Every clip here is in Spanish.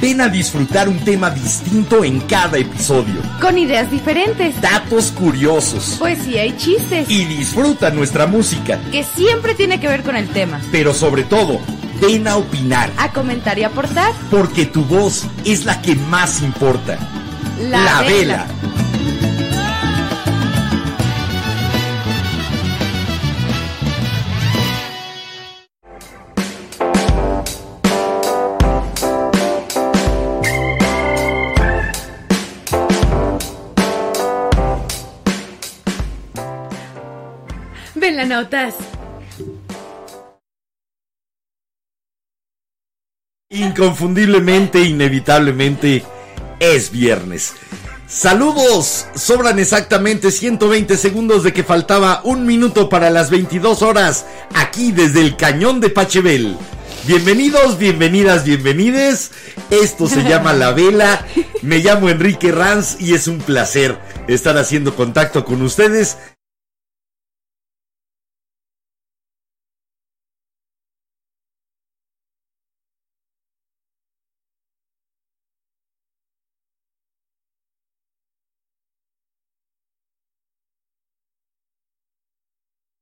Ven a disfrutar un tema distinto en cada episodio. Con ideas diferentes, Datos curiosos. poesía y chistes. Y disfruta nuestra música. Que siempre tiene que ver con el tema. Pero sobre todo, ven a opinar. A comentar y aportar. Porque tu voz es la que más importa. La, Vela. Inconfundiblemente, inevitablemente, es viernes. Saludos, sobran exactamente 120 segundos de que faltaba un minuto para las 22 horas, aquí desde el cañón de Pachebel. Bienvenidos, bienvenidas, bienvenides. Esto se llama La Vela. Me llamo Enrique Ranz y es un placer estar haciendo contacto con ustedes.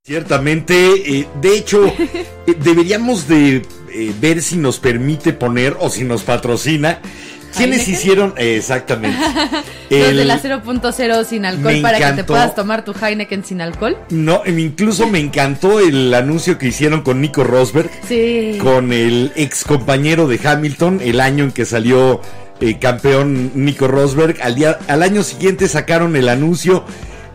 Ciertamente, eh, de hecho, eh, deberíamos de eh, ver si nos permite poner o si nos patrocina. ¿Quiénes hicieron? exactamente. Los El- de la 0.0 sin alcohol para que te puedas tomar tu Heineken sin alcohol. No, incluso me encantó el anuncio que hicieron con Nico Rosberg, Sí. con el ex compañero de Hamilton, el año en que salió campeón Nico Rosberg. Al, día, al año siguiente sacaron el anuncio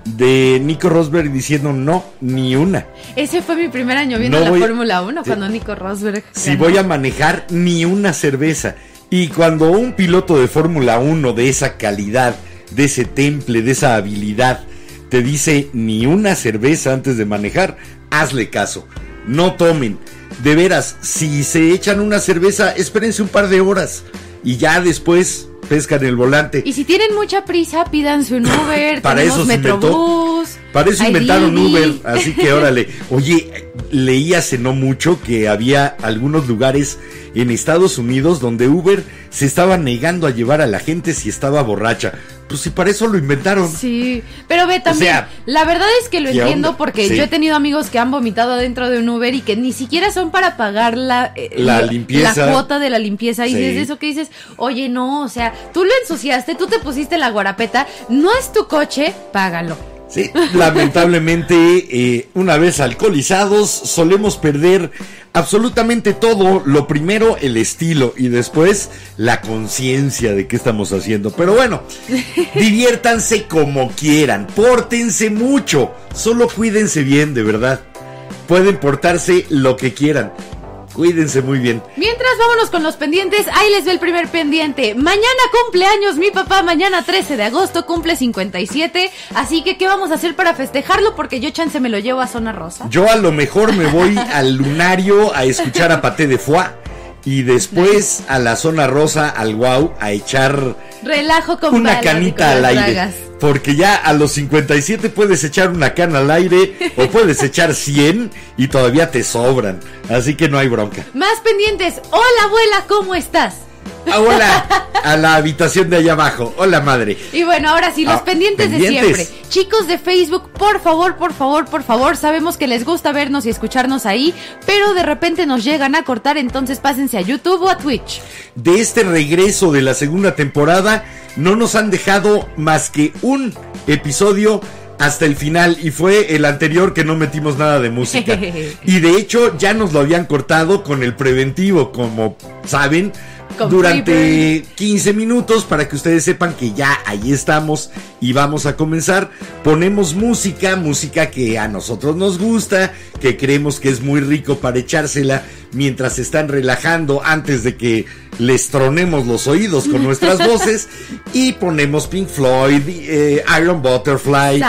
de Nico Rosberg diciendo no, ni una. Ese fue mi primer año viendo No la voy- Fórmula 1 Sí. cuando Nico Rosberg. Si voy a manejar ni una cerveza. Y cuando un piloto de Fórmula 1 de esa calidad, de ese temple, de esa habilidad, te dice ni una cerveza antes de manejar, hazle caso. No tomen. De veras, si se echan una cerveza, espérense un par de horas. Y ya después pescan el volante. Y si tienen mucha prisa, pídanse un Uber. Para eso se inventó. Metrobús. Para eso inventaron Didi. Uber, así que órale. Oye, leí hace no mucho que había algunos lugares en Estados Unidos donde Uber se estaba negando a llevar a la gente si estaba borracha. Pues si para eso lo inventaron. Sí, pero ve también, sea, la verdad es que lo ¿qué entiendo onda? porque Sí. yo he tenido amigos que han vomitado dentro de un Uber y que ni siquiera son para pagar la, eh, La limpieza. la cuota de la limpieza y Sí. desde eso que dices, oye no, o sea, tú lo ensuciaste, tú te pusiste la guarapeta, no es tu coche, págalo. Sí, lamentablemente, eh, una vez alcoholizados, solemos perder absolutamente todo. Lo primero, el estilo y después la conciencia de qué estamos haciendo. Pero bueno, diviértanse como quieran, pórtense mucho, solo cuídense bien, de verdad. Pueden portarse lo que quieran. Cuídense muy bien. Mientras vámonos con los pendientes, ahí les ve el primer pendiente. Mañana cumpleaños mi papá, mañana 13 de agosto cumple 57, así que ¿qué vamos a hacer para festejarlo? Porque yo chance me lo llevo a zona rosa. Yo a lo mejor me voy al lunario a escuchar a Paté de Foie y después a la zona rosa, al wow, a echar Relajo con una balas canita al aire. dragas. Porque ya a los 57 puedes echar una cana al aire o puedes echar 100 y todavía te sobran. Así que no hay bronca. Más pendientes. Hola abuela, ¿cómo estás? Ah, hola, a la habitación de allá abajo. Hola madre. Y bueno, ahora sí, los Ah, pendientes, de pendientes. siempre. Chicos de Facebook, por favor, por favor, por favor, sabemos que les gusta vernos y escucharnos ahí, pero de repente nos llegan a cortar, entonces pásense a YouTube o a Twitch. De este regreso de la segunda temporada no nos han dejado más que un episodio hasta el final y fue el anterior que no metimos nada de música. y de hecho ya nos lo habían cortado con el preventivo, como saben, Con durante 15 minutos para que ustedes sepan que ya ahí estamos y vamos a comenzar. Ponemos música, música que a nosotros nos gusta, que creemos que es muy rico para echársela mientras se están relajando antes de que les tronemos los oídos con nuestras voces. Y ponemos Pink Floyd, eh, Iron Butterfly.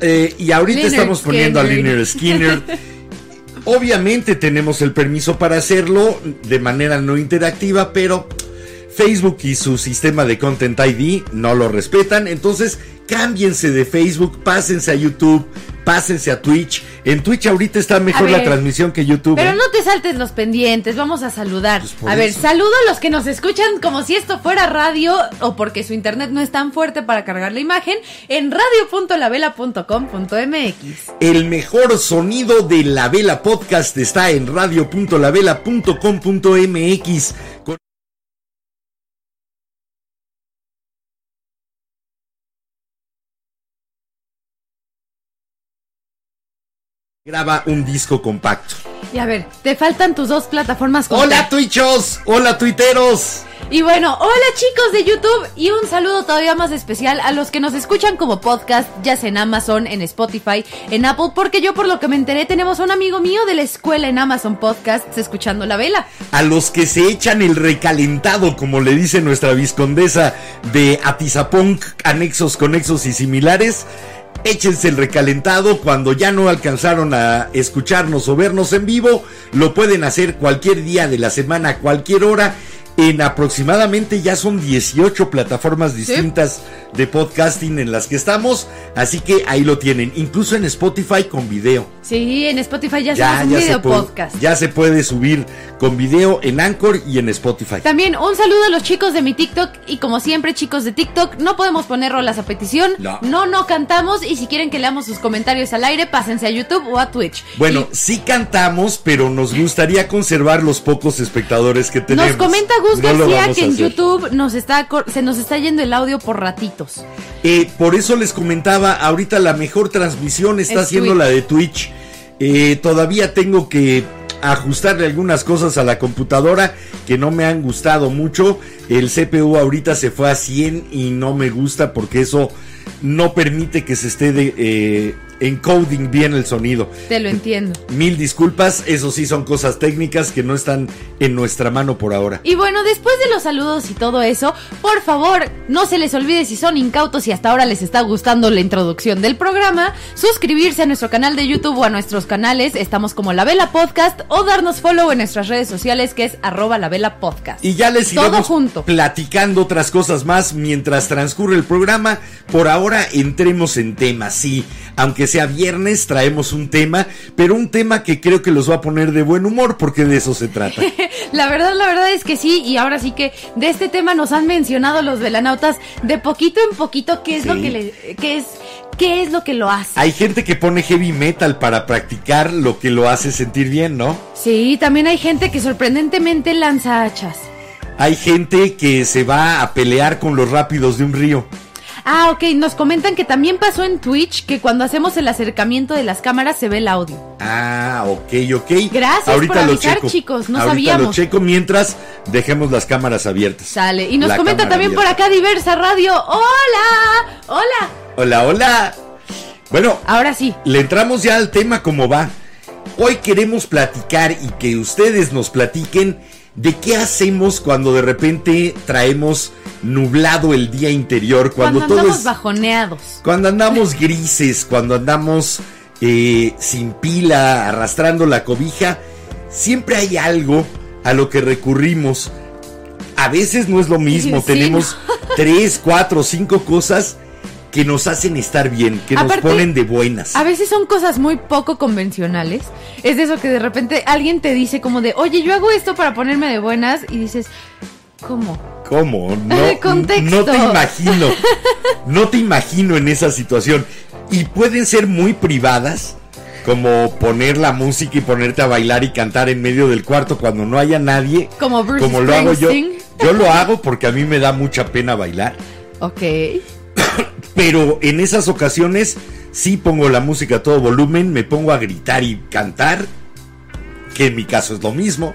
Eh, y ahorita Leonard estamos poniendo a. Liner Skinner. Obviamente tenemos el permiso para hacerlo de manera no interactiva, pero Facebook y su sistema de Content ID no lo respetan. Entonces, cámbiense de Facebook, pásense a YouTube, pásense a Twitch. En Twitch ahorita está mejor la transmisión que YouTube. Pero ¿eh? no te saltes los pendientes, vamos a saludar. Pues a ver, eso. saludo a los que nos escuchan como si esto fuera radio o porque su internet no es tan fuerte para cargar la imagen en radio.lavela.com.mx. El mejor sonido de La Vela Podcast está en radio.lavela.com.mx. Graba un disco compacto. Y a ver, te faltan tus dos plataformas. Hola. Twitchos, hola Twitteros. Y bueno, hola chicos de YouTube y un saludo todavía más especial a los que nos escuchan como podcast, ya sea en Amazon, en Spotify, en Apple, porque yo por lo que me enteré tenemos a un amigo mío de la escuela en Amazon Podcasts escuchando la vela. A los que se echan el recalentado, como le dice nuestra viscondesa de Atizapunk, anexos, conexos y similares. Échense el recalentado cuando ya no alcanzaron a escucharnos o vernos en vivo. Lo pueden hacer cualquier día de la semana, cualquier hora. En aproximadamente ya son 18 plataformas distintas de podcasting en las que estamos. Así que ahí lo tienen. Incluso en Spotify con video. Sí, en Spotify ya, se puede, podcast. ya se puede subir con video en Anchor y en Spotify. También un saludo a los chicos de mi TikTok y como siempre chicos de TikTok, no podemos poner rolas a petición, No. no, no cantamos y si quieren que leamos sus comentarios al aire, pásense a YouTube o a Twitch. Bueno, Y sí cantamos, pero nos gustaría conservar los pocos espectadores que tenemos. nos comenta Gus No lo García que en. YouTube nos está se nos está yendo el audio por ratitos. Eh, por eso les comentaba, ahorita la mejor transmisión está Es siendo Twitch. la de Twitch. Eh, todavía tengo que ajustarle algunas cosas a la computadora que no me han gustado mucho. El CPU ahorita se fue a 100 y no me gusta porque eso no permite que se esté de, eh, encoding bien el sonido. Te lo entiendo. Mil disculpas, eso sí son cosas técnicas que no están en nuestra mano por ahora. Y bueno, después de los saludos y todo eso, por favor, no se les olvide si son incautos y hasta ahora les está gustando la introducción del programa, suscribirse a nuestro canal de YouTube o a nuestros canales, estamos como La Vela Podcast, o darnos follow en nuestras redes sociales que es arroba La Vela Podcast. Y ya les Todo iremos junto. platicando otras cosas más mientras transcurre el programa. Por ahora entremos en tema, sí. Aunque sea viernes, traemos un tema, pero un tema que creo que los va a poner de buen humor porque de eso se trata. La verdad, la verdad es que sí, y ahora sí que de este tema nos han mencionado los velanautas de poquito en poquito qué es lo que le, qué es, qué es lo que lo hace. Hay gente que pone heavy metal para practicar lo que lo hace sentir bien, ¿no? Sí, también hay gente que sorprendentemente lanza hachas. Hay gente que se va a pelear con los rápidos de un río. Ah, ok, nos comentan que también pasó en Twitch que cuando hacemos el acercamiento de las cámaras se ve el audio. Ah, ok, ok. Gracias por lo avisar, checo. chicos, no Ahorita lo sabíamos. checo mientras dejemos las cámaras abiertas. Sale. Y nos La comenta también por acá Diversa Radio. ¡Hola! ¡Hola! Hola, hola. Bueno, Ahora sí. le entramos ya al tema como va. Hoy queremos platicar y que ustedes nos platiquen de qué hacemos cuando de repente traemos nublado el día interior, cuando, Cuando, todo andamos es bajoneados. cuando andamos grises, cuando andamos eh, sin pila, arrastrando la cobija, siempre hay algo a lo que recurrimos. A veces no es lo mismo, Sí, tenemos tres, cuatro, cinco cosas que nos hacen estar bien, que Aparte, nos ponen de buenas. A veces son cosas muy poco convencionales. Es de eso que de repente alguien te dice como de, oye, yo hago esto para ponerme de buenas y dices, ¿cómo? ¿Cómo? No, Contexto. no te imagino. No te imagino en esa situación. Y pueden ser muy privadas, como poner la música y ponerte a bailar y cantar en medio del cuarto cuando no haya nadie. Como Bruce como lo hago yo. Yo lo hago porque a mí me da mucha pena bailar. Ok. Pero en esas ocasiones sí pongo la música a todo volumen, me pongo a gritar y cantar, que en mi caso es lo mismo.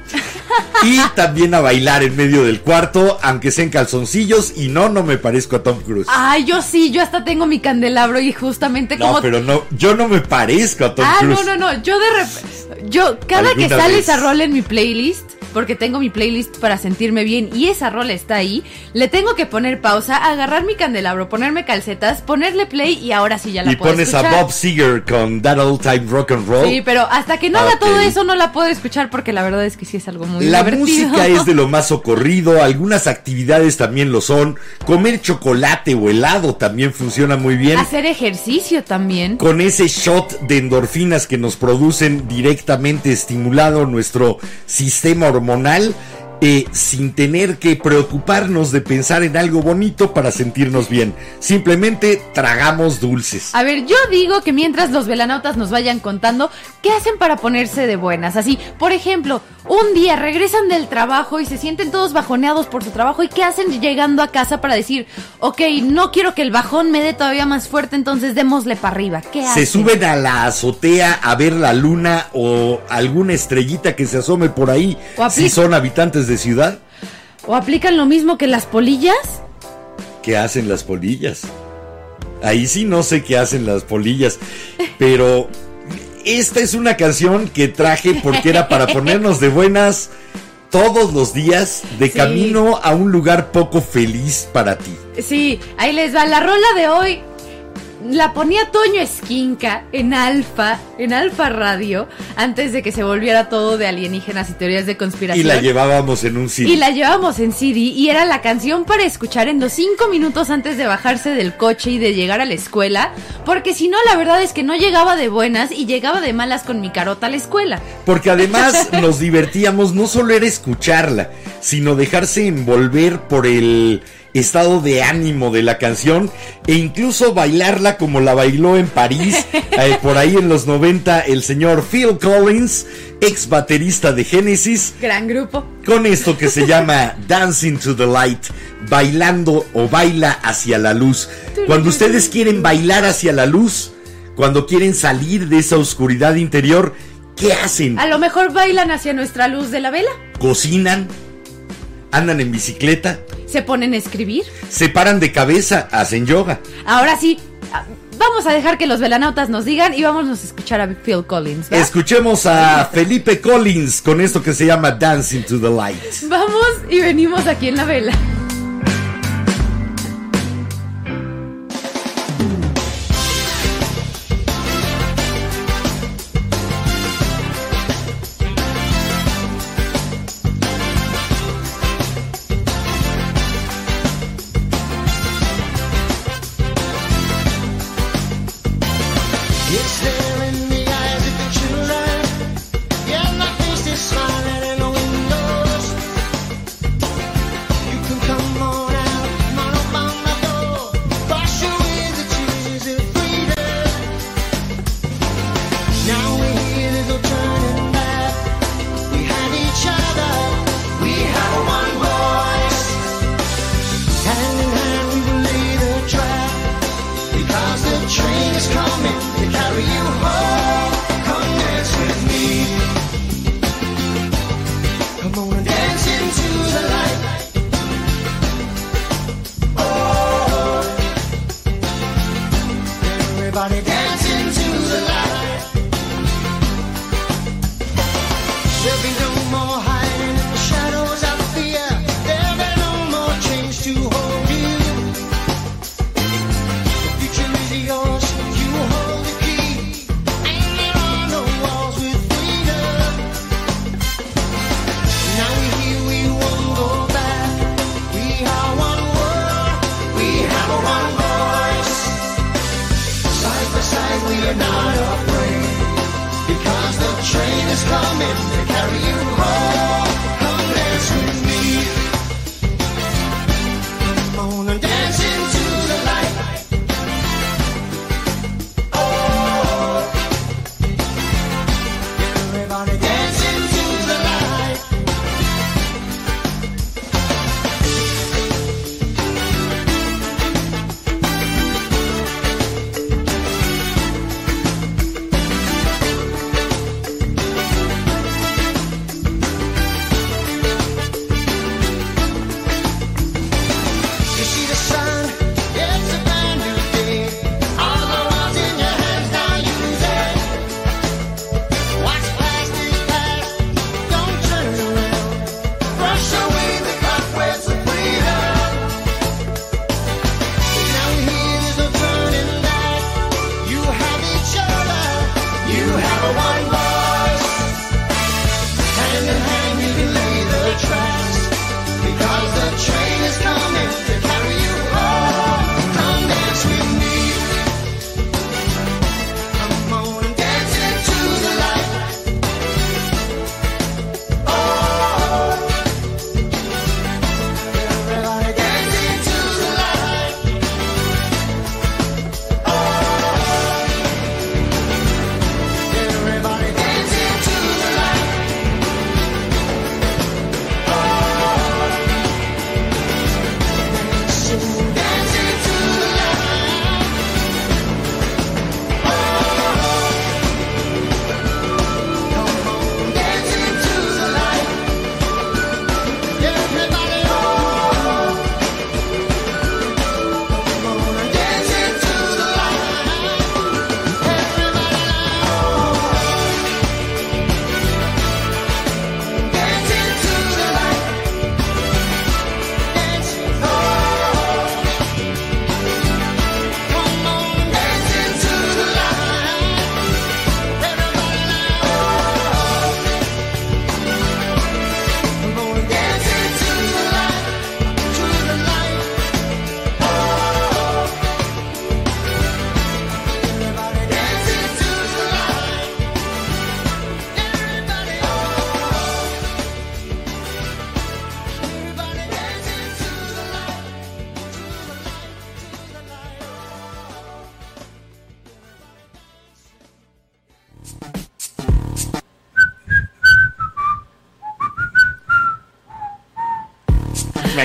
y también a bailar en medio del cuarto, aunque sea en calzoncillos. Y no, no me parezco a Tom Cruise. Ay, yo sí, yo hasta tengo mi candelabro y justamente como. No, pero no, yo no me parezco a Tom ah, Cruise. no, no, no. Yo de repente. Yo, cada que ¿Alguna sale vez? esa rola en mi playlist, porque tengo mi playlist para sentirme bien y esa rola está ahí, le tengo que poner pausa, agarrar mi candelabro, ponerme calcetas, ponerle play y ahora sí ya la Y puedo pones escuchar. a Bob Seger con That Old Time Rock and Roll. Sí, pero hasta que no haga todo eso no la puedo escuchar porque la verdad es que sí es algo muy La divertido. música es de lo más socorrido, algunas actividades también lo son. Comer chocolate o helado también funciona muy bien. Hacer ejercicio también. Con ese shot de endorfinas que nos producen directamente estimulado nuestro sistema hormonal hormonal eh, sin tener que preocuparnos de pensar en algo bonito para sentirnos bien. Simplemente tragamos dulces. A ver, yo digo que mientras los velanautas nos vayan contando qué hacen para ponerse de buenas. Así, por ejemplo, un día regresan del trabajo y se sienten todos bajoneados por su trabajo y qué hacen llegando a casa para decir, ok, no quiero que el bajón me dé todavía más fuerte, entonces démosle para arriba. ¿Qué hacen? Se suben a la azotea a ver la luna o alguna estrellita que se asome por ahí si son habitantes de ciudad. ¿O aplican lo mismo que las polillas? ¿Qué hacen las polillas? Ahí sí no sé qué hacen las polillas, pero esta es una canción que traje porque era para ponernos de buenas todos los días de Sí. camino a un lugar poco feliz para ti. Sí, ahí les va. La rola de hoy la ponía Toño Esquinca en Alfa, en Alfa Radio, antes de que se volviera todo de alienígenas y teorías de Y conspiración. la llevábamos en un CD. Y la llevamos en CD y era la canción para escuchar en los cinco minutos antes de bajarse del coche y de llegar a la escuela, porque si no, la verdad es que no llegaba de buenas y llegaba de malas con mi carota a la escuela. Porque además nos divertíamos, no solo era escucharla, sino dejarse envolver por el estado de ánimo de la canción e incluso bailarla como la bailó en París, eh, por ahí en los 90, el señor Phil Collins, ex baterista de Genesis, Gran grupo. con esto que se llama Dancing to the Light, bailando o baila hacia la luz. Cuando ustedes quieren bailar hacia la luz, cuando quieren salir de esa oscuridad interior, ¿qué hacen? A lo mejor bailan hacia nuestra luz de la vela, cocinan, andan en bicicleta, se ponen a escribir. se paran de cabeza, hacen yoga. Ahora sí, ah, vamos a dejar que los velanautas nos digan y vámonos a escuchar a Phil Collins. ¿va? Escuchemos a Felipe Collins con esto que se llama Dancing to the Light. Vamos y venimos aquí en la vela.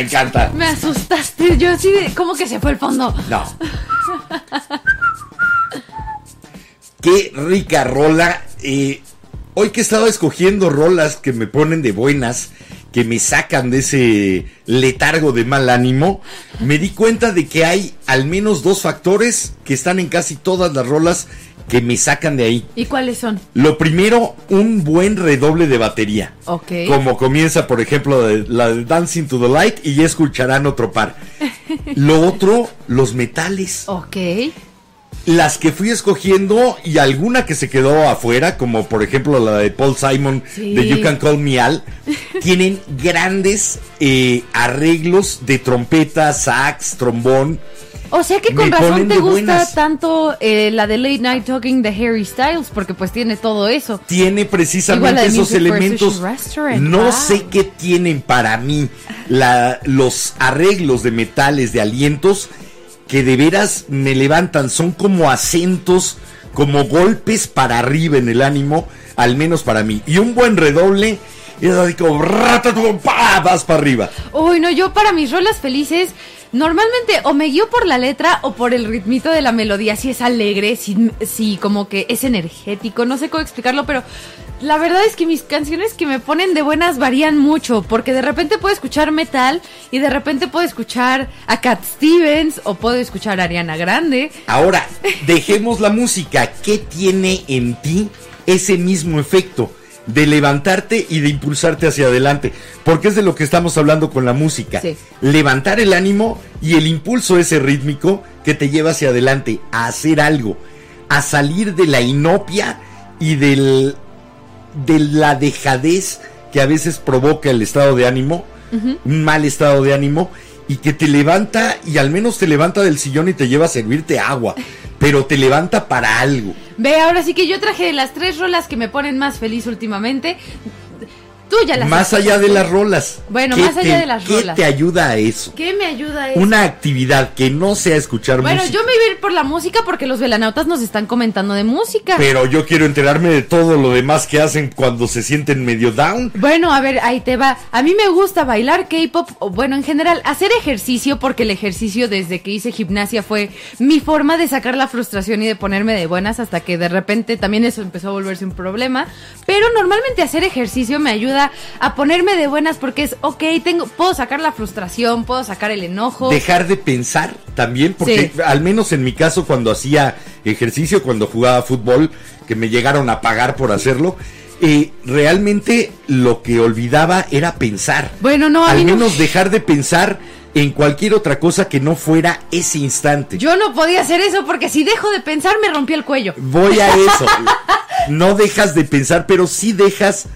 Me encanta. Me asustaste. Yo así de. ¿Cómo que se fue el fondo? No. Qué rica rola. eh, hoy que estaba escogiendo rolas que me ponen de buenas, que me sacan de ese letargo de mal ánimo, me di cuenta de que hay al menos dos factores que están en casi todas las rolas que me sacan de ahí. ¿Y cuáles son? Lo primero, un buen redoble de batería. Ok. Como comienza, por ejemplo, la de Dancing to the Light y ya escucharán otro par. Lo otro, los metales. Ok. Las que fui escogiendo y alguna que se quedó afuera, como por ejemplo la de Paul Simon Sí. de You Can Call Me Al, tienen grandes eh, arreglos de trompeta, sax, trombón. O sea que con razón te gusta buenas. tanto eh, la de Late Night Talking de Harry Styles, porque pues tiene todo eso. Tiene precisamente esos elementos. No wow. sé qué tienen para mí la- los arreglos de metales, de alientos, que de veras me levantan. Son como acentos, como golpes para arriba en el ánimo, al menos para mí. Y un buen redoble es así como vas para arriba. Uy, no, yo para mis rolas felices, normalmente o me guío por la letra o por el ritmito de la melodía, si es alegre, si, si como que es energético, no sé cómo explicarlo, pero la verdad es que mis canciones que me ponen de buenas varían mucho, porque de repente puedo escuchar metal y de repente puedo escuchar a Cat Stevens o puedo escuchar a Ariana Grande. Ahora, dejemos la música. ¿Qué tiene en ti ese mismo efecto de levantarte y de impulsarte hacia adelante? Porque es de lo que estamos hablando con la música. Sí. Levantar el ánimo y el impulso ese rítmico que te lleva hacia adelante, a hacer algo, a salir de la inopia y del, de la dejadez que a veces provoca el estado de ánimo, un mal estado de ánimo, y que te levanta y al menos te levanta del sillón y te lleva a servirte agua, pero te levanta para algo. Ve, ahora sí que yo traje las tres rolas que me ponen más feliz últimamente. Tú ya las Más allá de las rolas. Bueno, ¿qué más allá te- de las ¿Qué rolas. te ayuda a eso? ¿Qué me ayuda a eso? Una actividad que no sea escuchar Bueno, música. yo me iba a ir por la música porque los velanautas nos están comentando de música. Pero yo quiero enterarme de todo lo demás que hacen cuando se sienten medio down. Bueno, a ver, ahí te va. A mí me gusta bailar K-pop, bueno, en general, hacer ejercicio, porque el ejercicio desde que hice gimnasia fue mi forma de sacar la frustración y de ponerme de buenas, hasta que de repente también eso empezó a volverse un problema. Pero normalmente hacer ejercicio me ayuda a ponerme de buenas porque es, ok, tengo, puedo sacar la frustración, puedo sacar el enojo. Dejar de pensar también, porque Sí. al menos en mi caso cuando hacía ejercicio, cuando jugaba fútbol, que me llegaron a pagar por hacerlo, eh, realmente lo que olvidaba era pensar. Bueno, no, a Al no. menos dejar de pensar en cualquier otra cosa que no fuera ese instante. Yo no podía hacer eso porque si dejo de pensar me rompí el cuello. Voy a eso. no dejas de pensar, pero sí dejas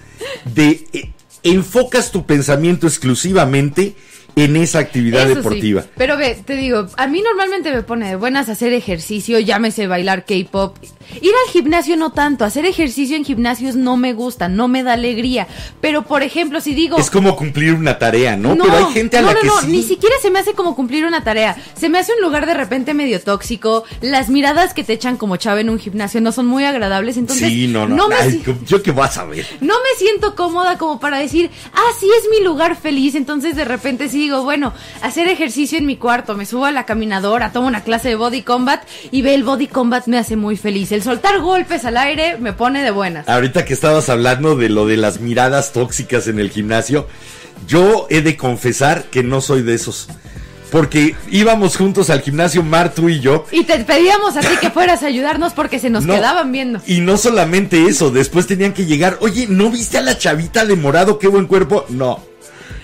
de... eh, enfocas tu pensamiento exclusivamente en esa actividad Eso sí. deportiva. Pero ve, te digo, a mí normalmente me pone de buenas hacer ejercicio, llámese bailar K-pop. Ir al gimnasio no tanto, hacer ejercicio en gimnasios no me gusta, no me da alegría. Pero por ejemplo, si digo Es como cumplir una tarea, ¿no? Pero hay gente a no, la no, que no, sí. ni siquiera se me hace como cumplir una tarea. Se me hace un lugar de repente medio tóxico. Las miradas que te echan como chava en un gimnasio no son muy agradables. Entonces, sí, no, no. me Ay, ¿Yo qué vas a ver? no me siento cómoda como para decir, ah, sí es mi lugar feliz. Entonces de repente sí digo, bueno, hacer ejercicio en mi cuarto, me subo a la caminadora, tomo una clase de body combat y ve el body combat me hace muy feliz. El soltar golpes al aire me pone de buenas. Ahorita que estabas hablando de lo de las miradas tóxicas en el gimnasio, yo he de confesar que no soy de esos. Porque íbamos juntos al gimnasio, Mar, tú y yo. Y te pedíamos a ti que fueras a ayudarnos porque se nos No, quedaban viendo. Y no solamente eso, después tenían que llegar. Oye, ¿no viste a la chavita de morado? Qué buen cuerpo. No,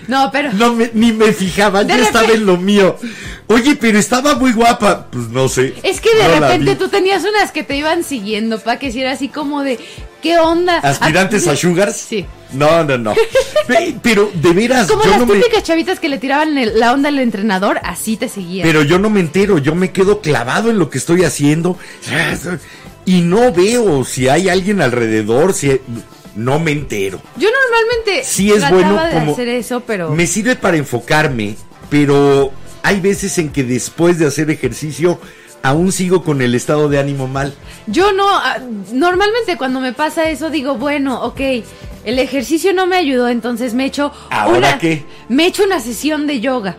No, pero... no me- ni me fijaba, yo estaba en lo mío. Oye, pero estaba muy guapa. Pues no sé. Es que de No repente tú tenías unas que te iban siguiendo, pa, que si era así como de, ¿qué onda? ¿Aspirantes a Sugars? Sí. No, no, no. Pe- Pero de veras, Como yo las no me. típicas chavitas que le tiraban el- la onda al entrenador, así te seguían. Pero yo no me entero, yo me quedo clavado en lo que estoy haciendo y no veo si hay alguien alrededor, si no me entero. Yo normalmente Sí es bueno de como hacer eso, pero me sirve para enfocarme, pero hay veces en que después de hacer ejercicio aún sigo con el estado de ánimo mal. Yo no, ah, normalmente cuando me pasa eso digo, bueno, ok, el ejercicio no me ayudó, entonces me echo ¿Ahora una, qué? Me echo una sesión de yoga.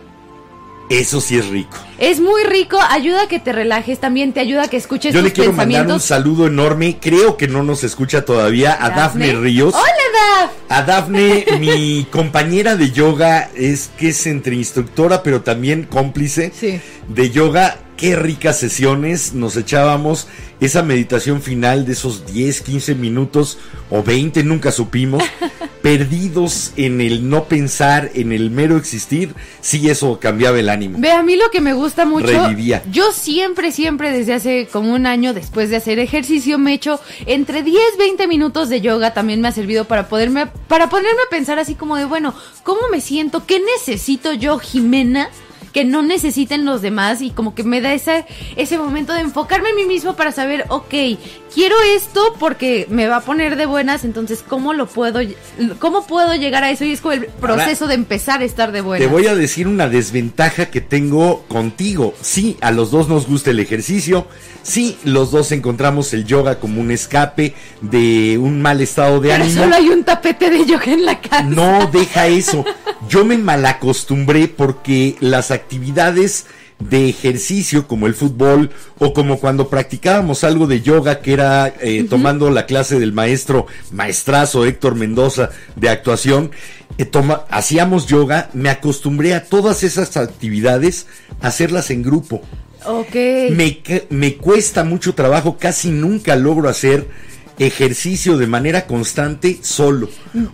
Eso sí es rico. Es muy rico, ayuda a que te relajes, también te ayuda a que escuches Yo tus le quiero mandar un saludo enorme, creo que no nos escucha todavía, a Dafne, Ríos. Hola, Daf. A Dafne, mi compañera de yoga, es que es entre instructora, pero también cómplice Sí. de yoga. Qué ricas sesiones nos echábamos. Esa meditación final de esos 10, 15 minutos o 20, nunca supimos. perdidos en el no pensar, en el mero existir. Sí, eso cambiaba el ánimo. Ve, a mí lo que me gusta mucho, Revivía. yo siempre, siempre desde hace como un año después de hacer ejercicio me echo entre 10, 20 minutos de yoga, también me ha servido para poderme, para ponerme a pensar así como de, bueno, ¿cómo me siento? ¿Qué necesito yo, Jimena? Que no necesiten los demás y como que me da ese, ese momento de enfocarme en mí mismo para saber, ok, quiero esto porque me va a poner de buenas, entonces ¿cómo lo puedo, cómo puedo llegar a eso? Y es como el proceso de empezar a estar de buenas. Te voy a decir una desventaja que tengo contigo. Sí, a los dos nos gusta el ejercicio. Sí, los dos encontramos el yoga como un escape de un mal estado de Pero ánimo. solo hay un tapete de yoga en la casa. No, deja eso. Yo me malacostumbré porque las actividades de ejercicio como el fútbol o como cuando practicábamos algo de yoga que era eh, tomando la clase del maestro maestrazo Héctor Mendoza de actuación eh, toma- hacíamos yoga me acostumbré a todas esas actividades a hacerlas en grupo Ok. me, me cuesta mucho trabajo, casi nunca logro hacer ejercicio de manera constante solo.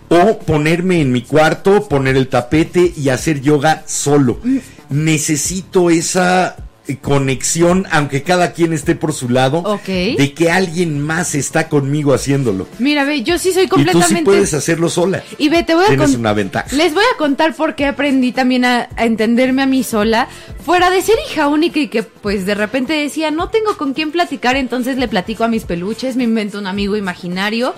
O ponerme en mi cuarto, poner el tapete y hacer yoga solo. Necesito esa eh, conexión, aunque cada quien esté por su lado, de que alguien más está conmigo haciéndolo. Mira, ve, yo sí soy Y tú completamente. sí puedes hacerlo sola. Y ve, te voy a Tienes una ventaja. Les voy a contar por qué aprendí también a, a entenderme a mí sola. Fuera de ser hija única y que pues de repente decía, no tengo con quién platicar, entonces le platico a mis peluches, me invento un amigo imaginario.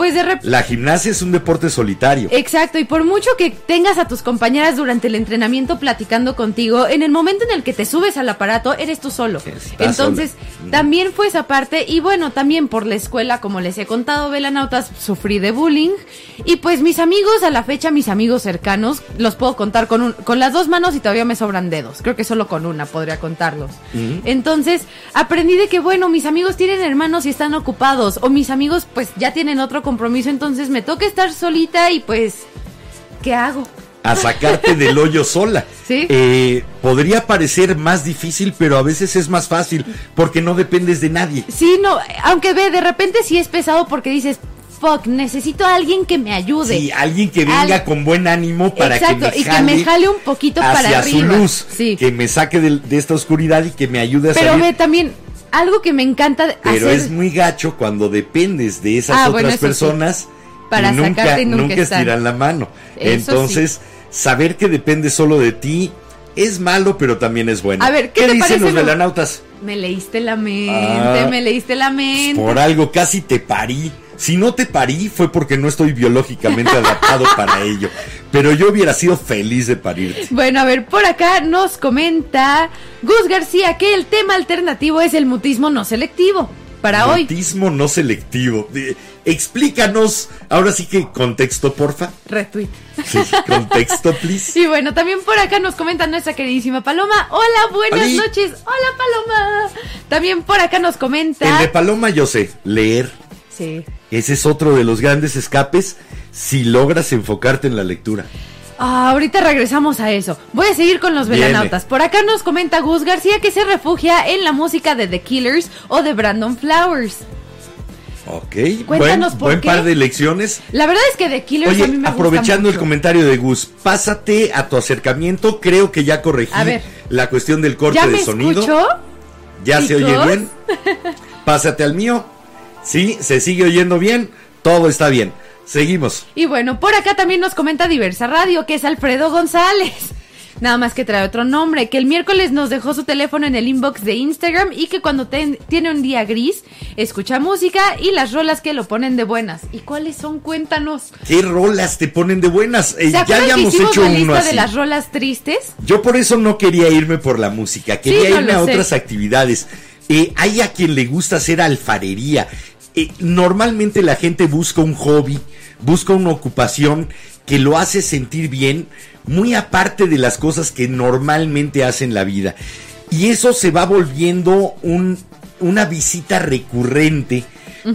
Pues de repente... La gimnasia es un deporte solitario. Exacto, y por mucho que tengas a tus compañeras durante el entrenamiento platicando contigo, en el momento en el que te subes al aparato, eres tú solo. Estás Entonces, sola. también fue esa parte, y bueno, también por la escuela, como les he contado, Velanautas, sufrí de bullying, y pues mis amigos, a la fecha, mis amigos cercanos, los puedo contar con, un- con las dos manos y todavía me sobran dedos. Creo que solo con una podría contarlos. Entonces, aprendí de que, bueno, mis amigos tienen hermanos y están ocupados, o mis amigos, pues, ya tienen otro compromiso, entonces me toca estar solita y pues, ¿qué hago? a sacarte del hoyo sola. Sí. Eh, podría parecer más difícil, pero a veces es más fácil porque no dependes de nadie. Sí, no, aunque ve, de repente sí es pesado porque dices, fuck, necesito a alguien que me ayude. Sí, alguien que venga Al- con buen ánimo para Exacto, que me y que jale me jale un poquito para hacia su arriba. luz, Sí. que me saque de, esta oscuridad y que me ayude a Pero salir. ve, también, algo que me encanta Pero hacer... es muy gacho cuando dependes de esas Ah, otras bueno, eso sí. personas Para y nunca, sacarte y nunca nunca estiran la mano. Eso Entonces, saber que depende solo de ti es malo, pero también es bueno. A ver, ¿qué te dicen los lo- velanautas? Me leíste la mente, Ah, me leíste la mente. Por algo casi te parí. Si no te parí fue porque no estoy biológicamente adaptado para ello. Pero yo hubiera sido feliz de parirte. Bueno, a ver, por acá nos comenta Gus García que el tema alternativo es el mutismo no selectivo. Para hoy. Autismo no selectivo. Eh, explícanos, ahora sí que contexto, porfa. Retweet. Sí, contexto, please. Y bueno, también por acá nos comenta nuestra queridísima Paloma. Hola, buenas noches. Hola, Paloma. También por acá nos El comenta. de Paloma yo sé, leer. Sí. Ese es otro de los grandes escapes si logras enfocarte en la lectura. Ah, ahorita regresamos a eso. Voy a seguir con los velanautas. Por acá nos comenta Gus García que se refugia en la música de The Killers o de Brandon Flowers. Ok, Cuéntanos buen, por buen qué. par de lecciones. La verdad es que The Killers a mí Oye, me aprovechando gusta el mucho. comentario de Gus, pásate a tu acercamiento. Creo que ya corregí A ver. la cuestión del corte ¿Ya de me sonido. escuchó? ¿Ya se oye bien? Pásate al mío. Sí, se sigue oyendo bien. Todo está bien. Seguimos. Y bueno, por acá también nos comenta Diversa Radio, que es Alfredo González. Nada más que trae otro nombre, que el miércoles nos dejó su teléfono en el inbox de Instagram y que cuando ten- tiene un día gris, escucha música y las rolas que lo ponen de buenas. ¿Y cuáles son? Cuéntanos. ¿Qué rolas te ponen de buenas? Eh, ¿Se ya habíamos hecho la uno así. de las rolas tristes? Yo por eso no quería irme por la música, quería Sí, no irme a sé. otras actividades. Eh, hay a quien le gusta hacer alfarería. Eh, normalmente la gente busca un hobby, busca una ocupación que lo hace sentir bien, muy aparte de las cosas que normalmente hace en la vida. Y eso se va volviendo un- una visita recurrente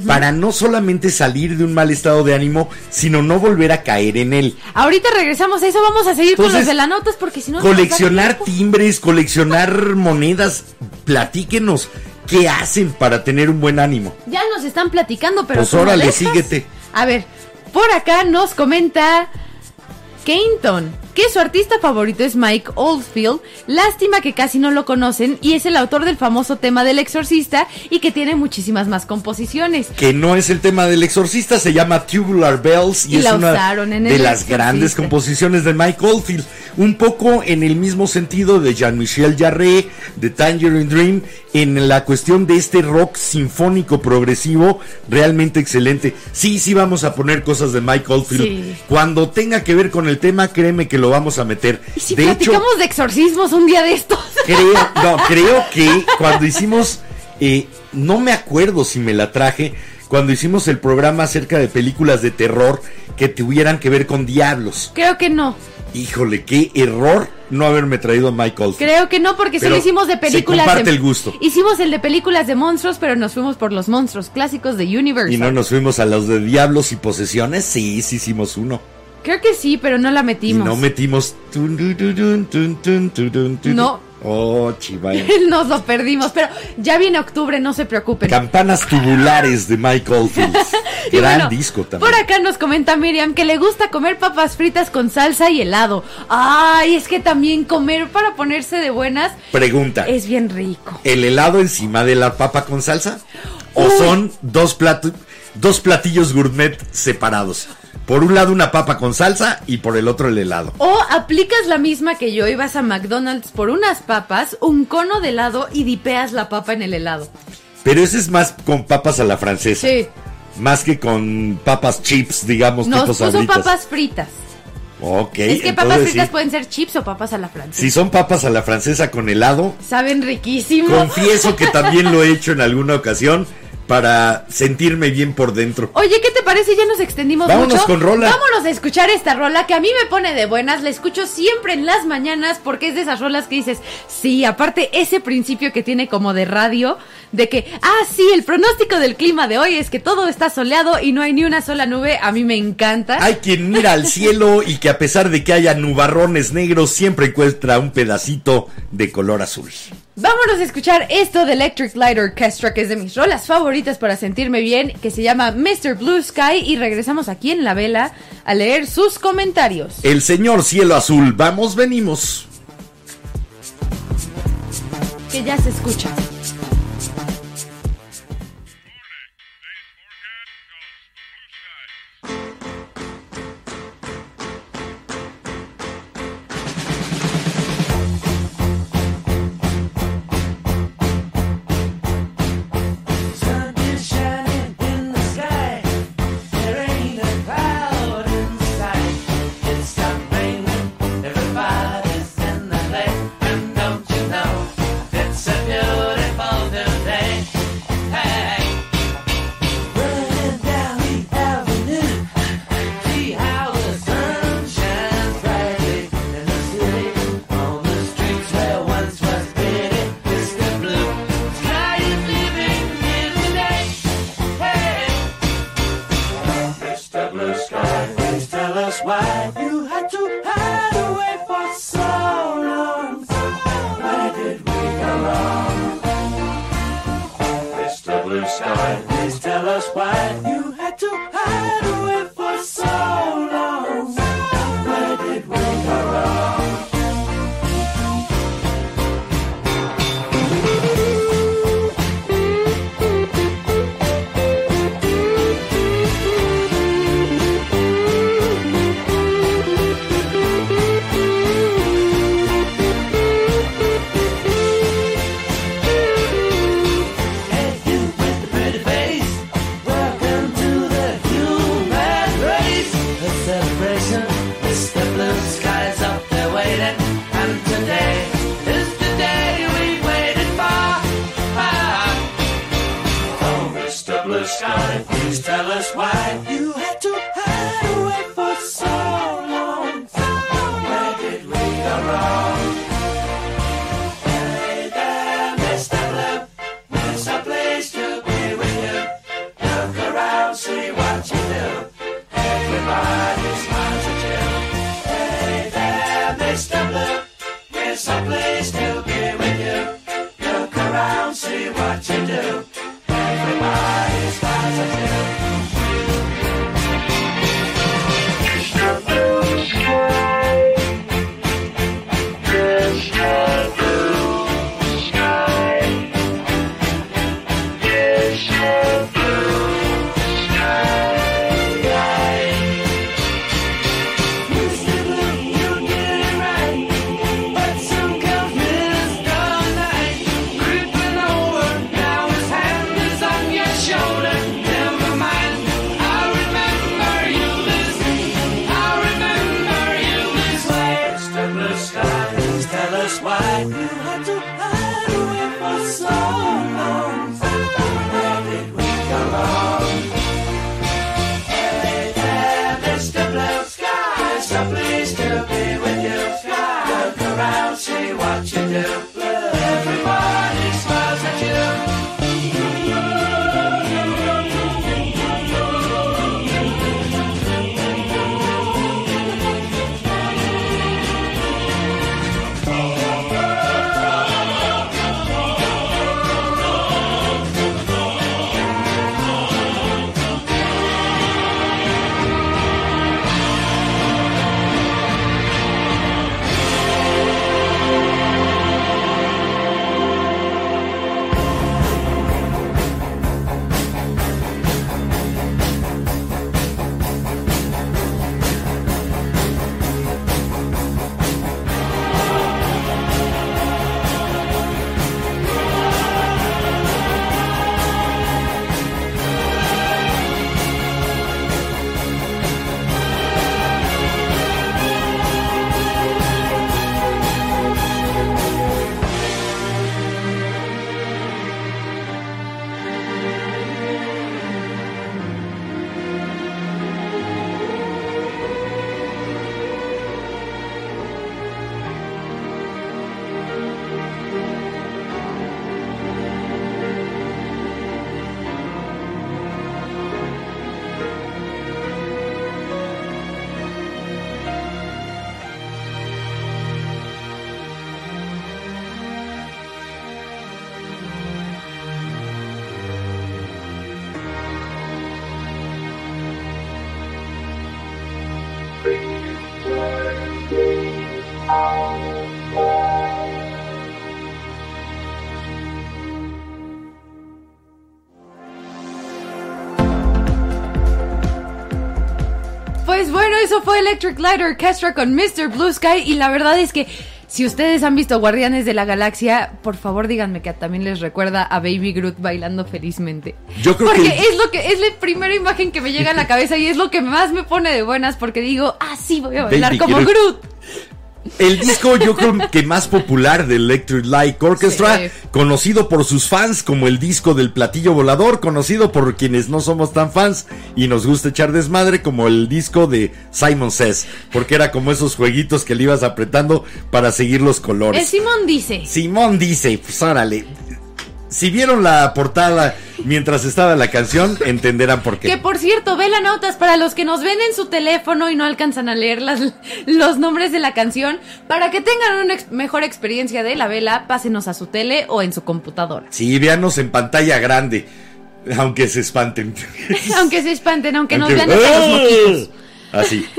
para no solamente salir de un mal estado de ánimo, sino no volver a caer en él. Ahorita regresamos a eso, vamos a seguir con Entonces, los de la notas porque si no... Coleccionar timbres, coleccionar monedas, platíquenos qué hacen para tener un buen ánimo. Ya nos están platicando, pero... Pues órale, síguete. A ver, por acá nos comenta Keynton que su artista favorito es Mike Oldfield. Lástima que casi no lo conocen y es el autor del famoso tema del exorcista y que tiene muchísimas más composiciones. Que no es el tema del exorcista, se llama Tubular Bells y, Y es la una en de las Exorcista. grandes composiciones de Mike Oldfield. Un poco en el mismo sentido de Jean-Michel Jarre, de Tangerine Dream, en la cuestión de este rock sinfónico progresivo, realmente excelente. Sí, sí vamos a poner cosas de Mike Oldfield. Sí. Cuando tenga que ver con el tema, créeme que lo vamos a meter. ¿Y si de hecho, platicamos de exorcismos un día de estos? creo, no, creo que cuando hicimos, eh, no me acuerdo si me la traje, cuando hicimos el programa acerca de películas de terror que tuvieran que ver con diablos. Creo que no. Híjole, qué error no haberme traído a Oldfield. Creo que no, porque solo hicimos de se películas. comparte de- el gusto. Hicimos el de películas de monstruos, pero nos fuimos por los monstruos clásicos de Universal. Y no nos fuimos a los de diablos y posesiones. Sí, sí hicimos uno. Creo que sí, pero no la metimos. Y no metimos. No. Oh, chivay. Nos lo perdimos, pero ya viene octubre, no se preocupen. Campanas tubulares de Michael Fields. Gran disco también. Por acá nos comenta Miriam que le gusta comer papas fritas con salsa y helado. Ay, es que también comer para ponerse de buenas. Pregunta. Es bien rico. ¿El helado encima de la papa con salsa? ¿O son dos platos? dos platillos gourmet separados. Por un lado una papa con salsa y por el otro el helado. O aplicas la misma que yo y vas a McDonald's por unas papas, un cono de helado y dipeas la papa en el helado. Pero ese es más con papas a la francesa. Sí. Más que con papas chips, digamos, Nos tipo puso sabritas. papas fritas. Ok. es que papas fritas sí. pueden ser chips o papas a la francesa. Si son papas a la francesa con helado, Saben riquísimo. confieso que también lo he hecho en alguna ocasión para sentirme bien por dentro. Oye, ¿qué te parece? Ya nos extendimos Vámonos mucho. con rola. Vámonos a escuchar esta rola que a mí me pone de buenas. La escucho siempre en las mañanas porque es de esas rolas que dices, sí, aparte ese principio que tiene como de radio, de que, ah, sí, el pronóstico del clima de hoy es que todo está soleado y no hay ni una sola nube. A mí me encanta. Hay quien mira al cielo y que a pesar de que haya nubarrones negros, siempre encuentra un pedacito de color azul. Vámonos a escuchar esto de Electric Light Orchestra, que es de mis rolas favoritas para sentirme bien, que se llama Mr. Blue Sky y regresamos aquí en la vela a leer sus comentarios. El señor cielo azul, vamos, venimos. Que ya se escucha. Eso fue Electric Light Orchestra con Mr. Blue Sky y la verdad es que si ustedes han visto Guardianes de la Galaxia, por favor díganme que también les recuerda a Baby Groot bailando felizmente. Yo creo porque que- es lo que es la primera imagen que me llega a la cabeza y es lo que más me pone de buenas porque digo, ah sí voy a bailar Baby como Groot. Groot. El disco yo creo que más popular del Electric Light Orchestra, Sí. conocido por sus fans como el disco del platillo volador, conocido por quienes no somos tan fans y nos gusta echar desmadre como el disco de Simon Says, porque era como esos jueguitos que le ibas apretando para seguir los El colores. Simón dice, Simón dice, pues órale, si vieron la portada mientras estaba la canción, entenderán por qué. que por cierto, ve la notas para los que nos ven en su teléfono y no alcanzan a leer las, los nombres de la canción, para que tengan una ex- mejor experiencia de la vela, pásenos a su tele o en su computadora. Sí, véanos en pantalla grande, aunque se espanten. aunque se espanten, aunque nos vean los moquitos. Así.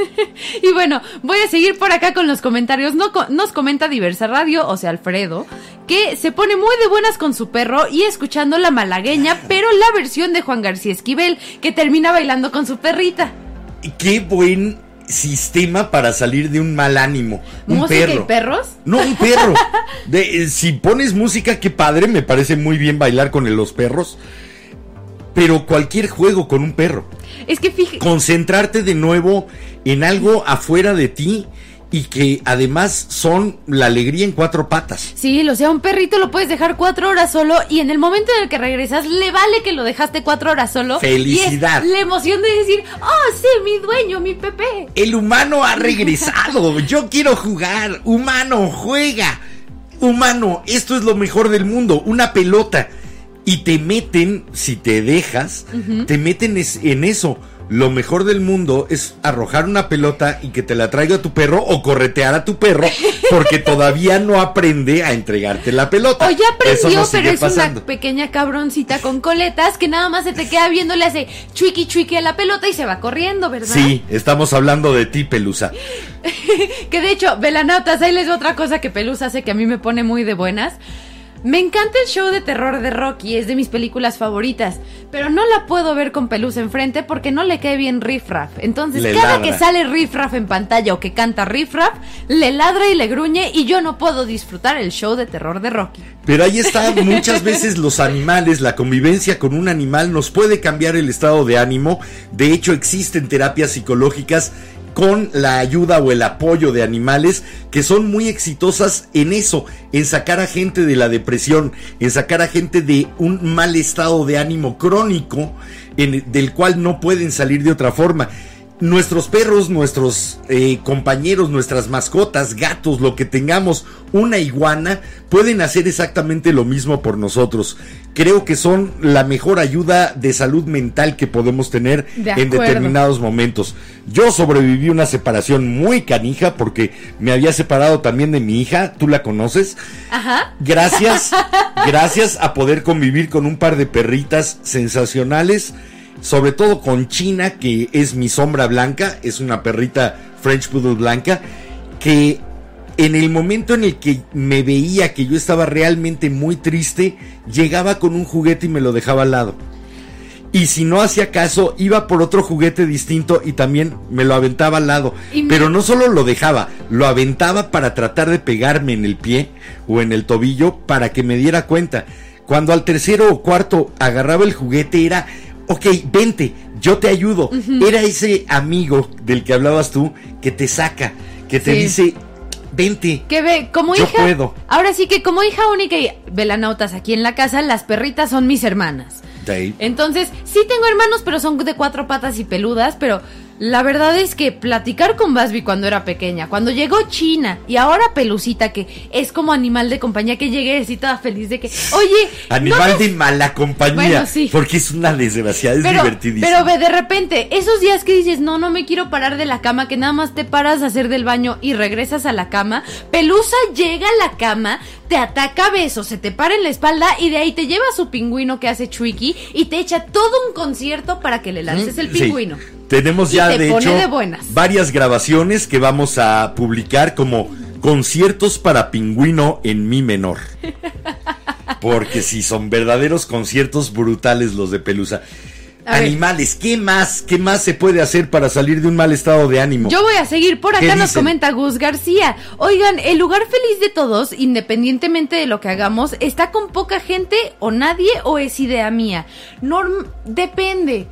Y bueno, voy a seguir por acá con los comentarios. No nos comenta Diversa Radio, o sea, Alfredo, que se pone muy de buenas con su perro y escuchando la malagueña, pero la versión de Juan García Esquivel, que termina bailando con su perrita. Qué buen sistema para salir de un mal ánimo. Un ¿Música perro. y perros? No, un perro. De, eh, si pones música, qué padre, me parece muy bien bailar con los perros. Pero cualquier juego con un perro. Es que fíjate. Concentrarte de nuevo en algo afuera de ti y que además son la alegría en cuatro patas. Sí, o sea, un perrito lo puedes dejar cuatro horas solo y en el momento en el que regresas, le vale que lo dejaste cuatro horas solo. Felicidad. Y es la emoción de decir, oh, sí, mi dueño, mi Pepe. El humano ha regresado. Yo quiero jugar. Humano, juega. Humano, esto es lo mejor del mundo. Una pelota. Y te meten, si te dejas, te meten es- en eso. Lo mejor del mundo es arrojar una pelota y que te la traiga tu perro o corretear a tu perro porque todavía no aprende a entregarte la pelota. O ya aprendió, sigue pero es pasando. una pequeña cabroncita con coletas que nada más se te queda viendo, le hace chuiqui chuiqui a la pelota y se va corriendo, ¿verdad? Sí, estamos hablando de ti, Pelusa. Que de hecho, velanautas, ahí les otra cosa que Pelusa hace que a mí me pone muy de buenas. Me encanta el show de terror de Rocky, es de mis películas favoritas, pero no la puedo ver con Pelusa enfrente porque no le cae bien Riff Raff. Entonces, Le cada ladra. que sale Riff Raff en pantalla o que canta Riff Raff, le ladra y le gruñe y yo no puedo disfrutar el show de terror de Rocky. Pero ahí está, muchas veces los animales, la convivencia con un animal nos puede cambiar el estado de ánimo. De hecho, existen terapias psicológicas con la ayuda o el apoyo de animales que son muy exitosas en eso, en sacar a gente de la depresión, en sacar a gente de un mal estado de ánimo crónico en- del cual no pueden salir de otra forma. Nuestros perros, nuestros eh, compañeros, nuestras mascotas, gatos, lo que tengamos, una iguana, pueden hacer exactamente lo mismo por nosotros. Creo que son la mejor ayuda de salud mental que podemos tener De en determinados momentos. Yo sobreviví una separación muy canija porque me había separado también de mi hija, tú la conoces. Ajá. Gracias, gracias a poder convivir con un par de perritas sensacionales, sobre todo con China, que es mi sombra blanca, es una perrita French Poodle blanca, que en el momento en el que me veía que yo estaba realmente muy triste, llegaba con un juguete y me lo dejaba al lado. Y si no hacía caso, iba por otro juguete distinto y también me lo aventaba al lado. Y me- Pero no solo lo dejaba, lo aventaba para tratar de pegarme en el pie o en el tobillo para que me diera cuenta. Cuando al tercero o cuarto agarraba el juguete era, ok, vente, yo te ayudo. Era ese amigo del que hablabas tú que te saca, que te Sí. dice, vente. Que ve, como Yo hija. puedo. Ahora sí que como hija única y velanautas aquí en la casa, las perritas son mis hermanas. Dave. Entonces, sí tengo hermanos, pero son de cuatro patas y peludas, pero la verdad es que platicar con Basby cuando era pequeña, cuando llegó China y ahora Pelucita, que es como animal de compañía que llegué así toda feliz de que, oye, Animal ¿no te- de mala compañía. Bueno, sí. Porque es una desgraciada, es pero, divertidísimo. pero ve, de repente, esos días que dices, no, no me quiero parar de la cama, que nada más te paras a hacer del baño y regresas a la cama, Pelusa llega a la cama, te ataca a besos, se te para en la espalda y de ahí te lleva su pingüino que hace Chuiki y te echa todo un concierto para que le lances el Sí. Tenemos ya, te de hecho, de varias grabaciones que vamos a publicar como conciertos para pingüino en mi menor. Porque si son verdaderos conciertos brutales los de Pelusa. A ver. Animales, ¿qué más? ¿Qué más se puede hacer para salir de un mal estado de ánimo? Yo voy a seguir. Por ¿Qué acá nos comenta Gus García. Oigan, el lugar feliz de todos, independientemente de lo que hagamos, ¿está con poca gente o nadie o es idea mía? Norm depende.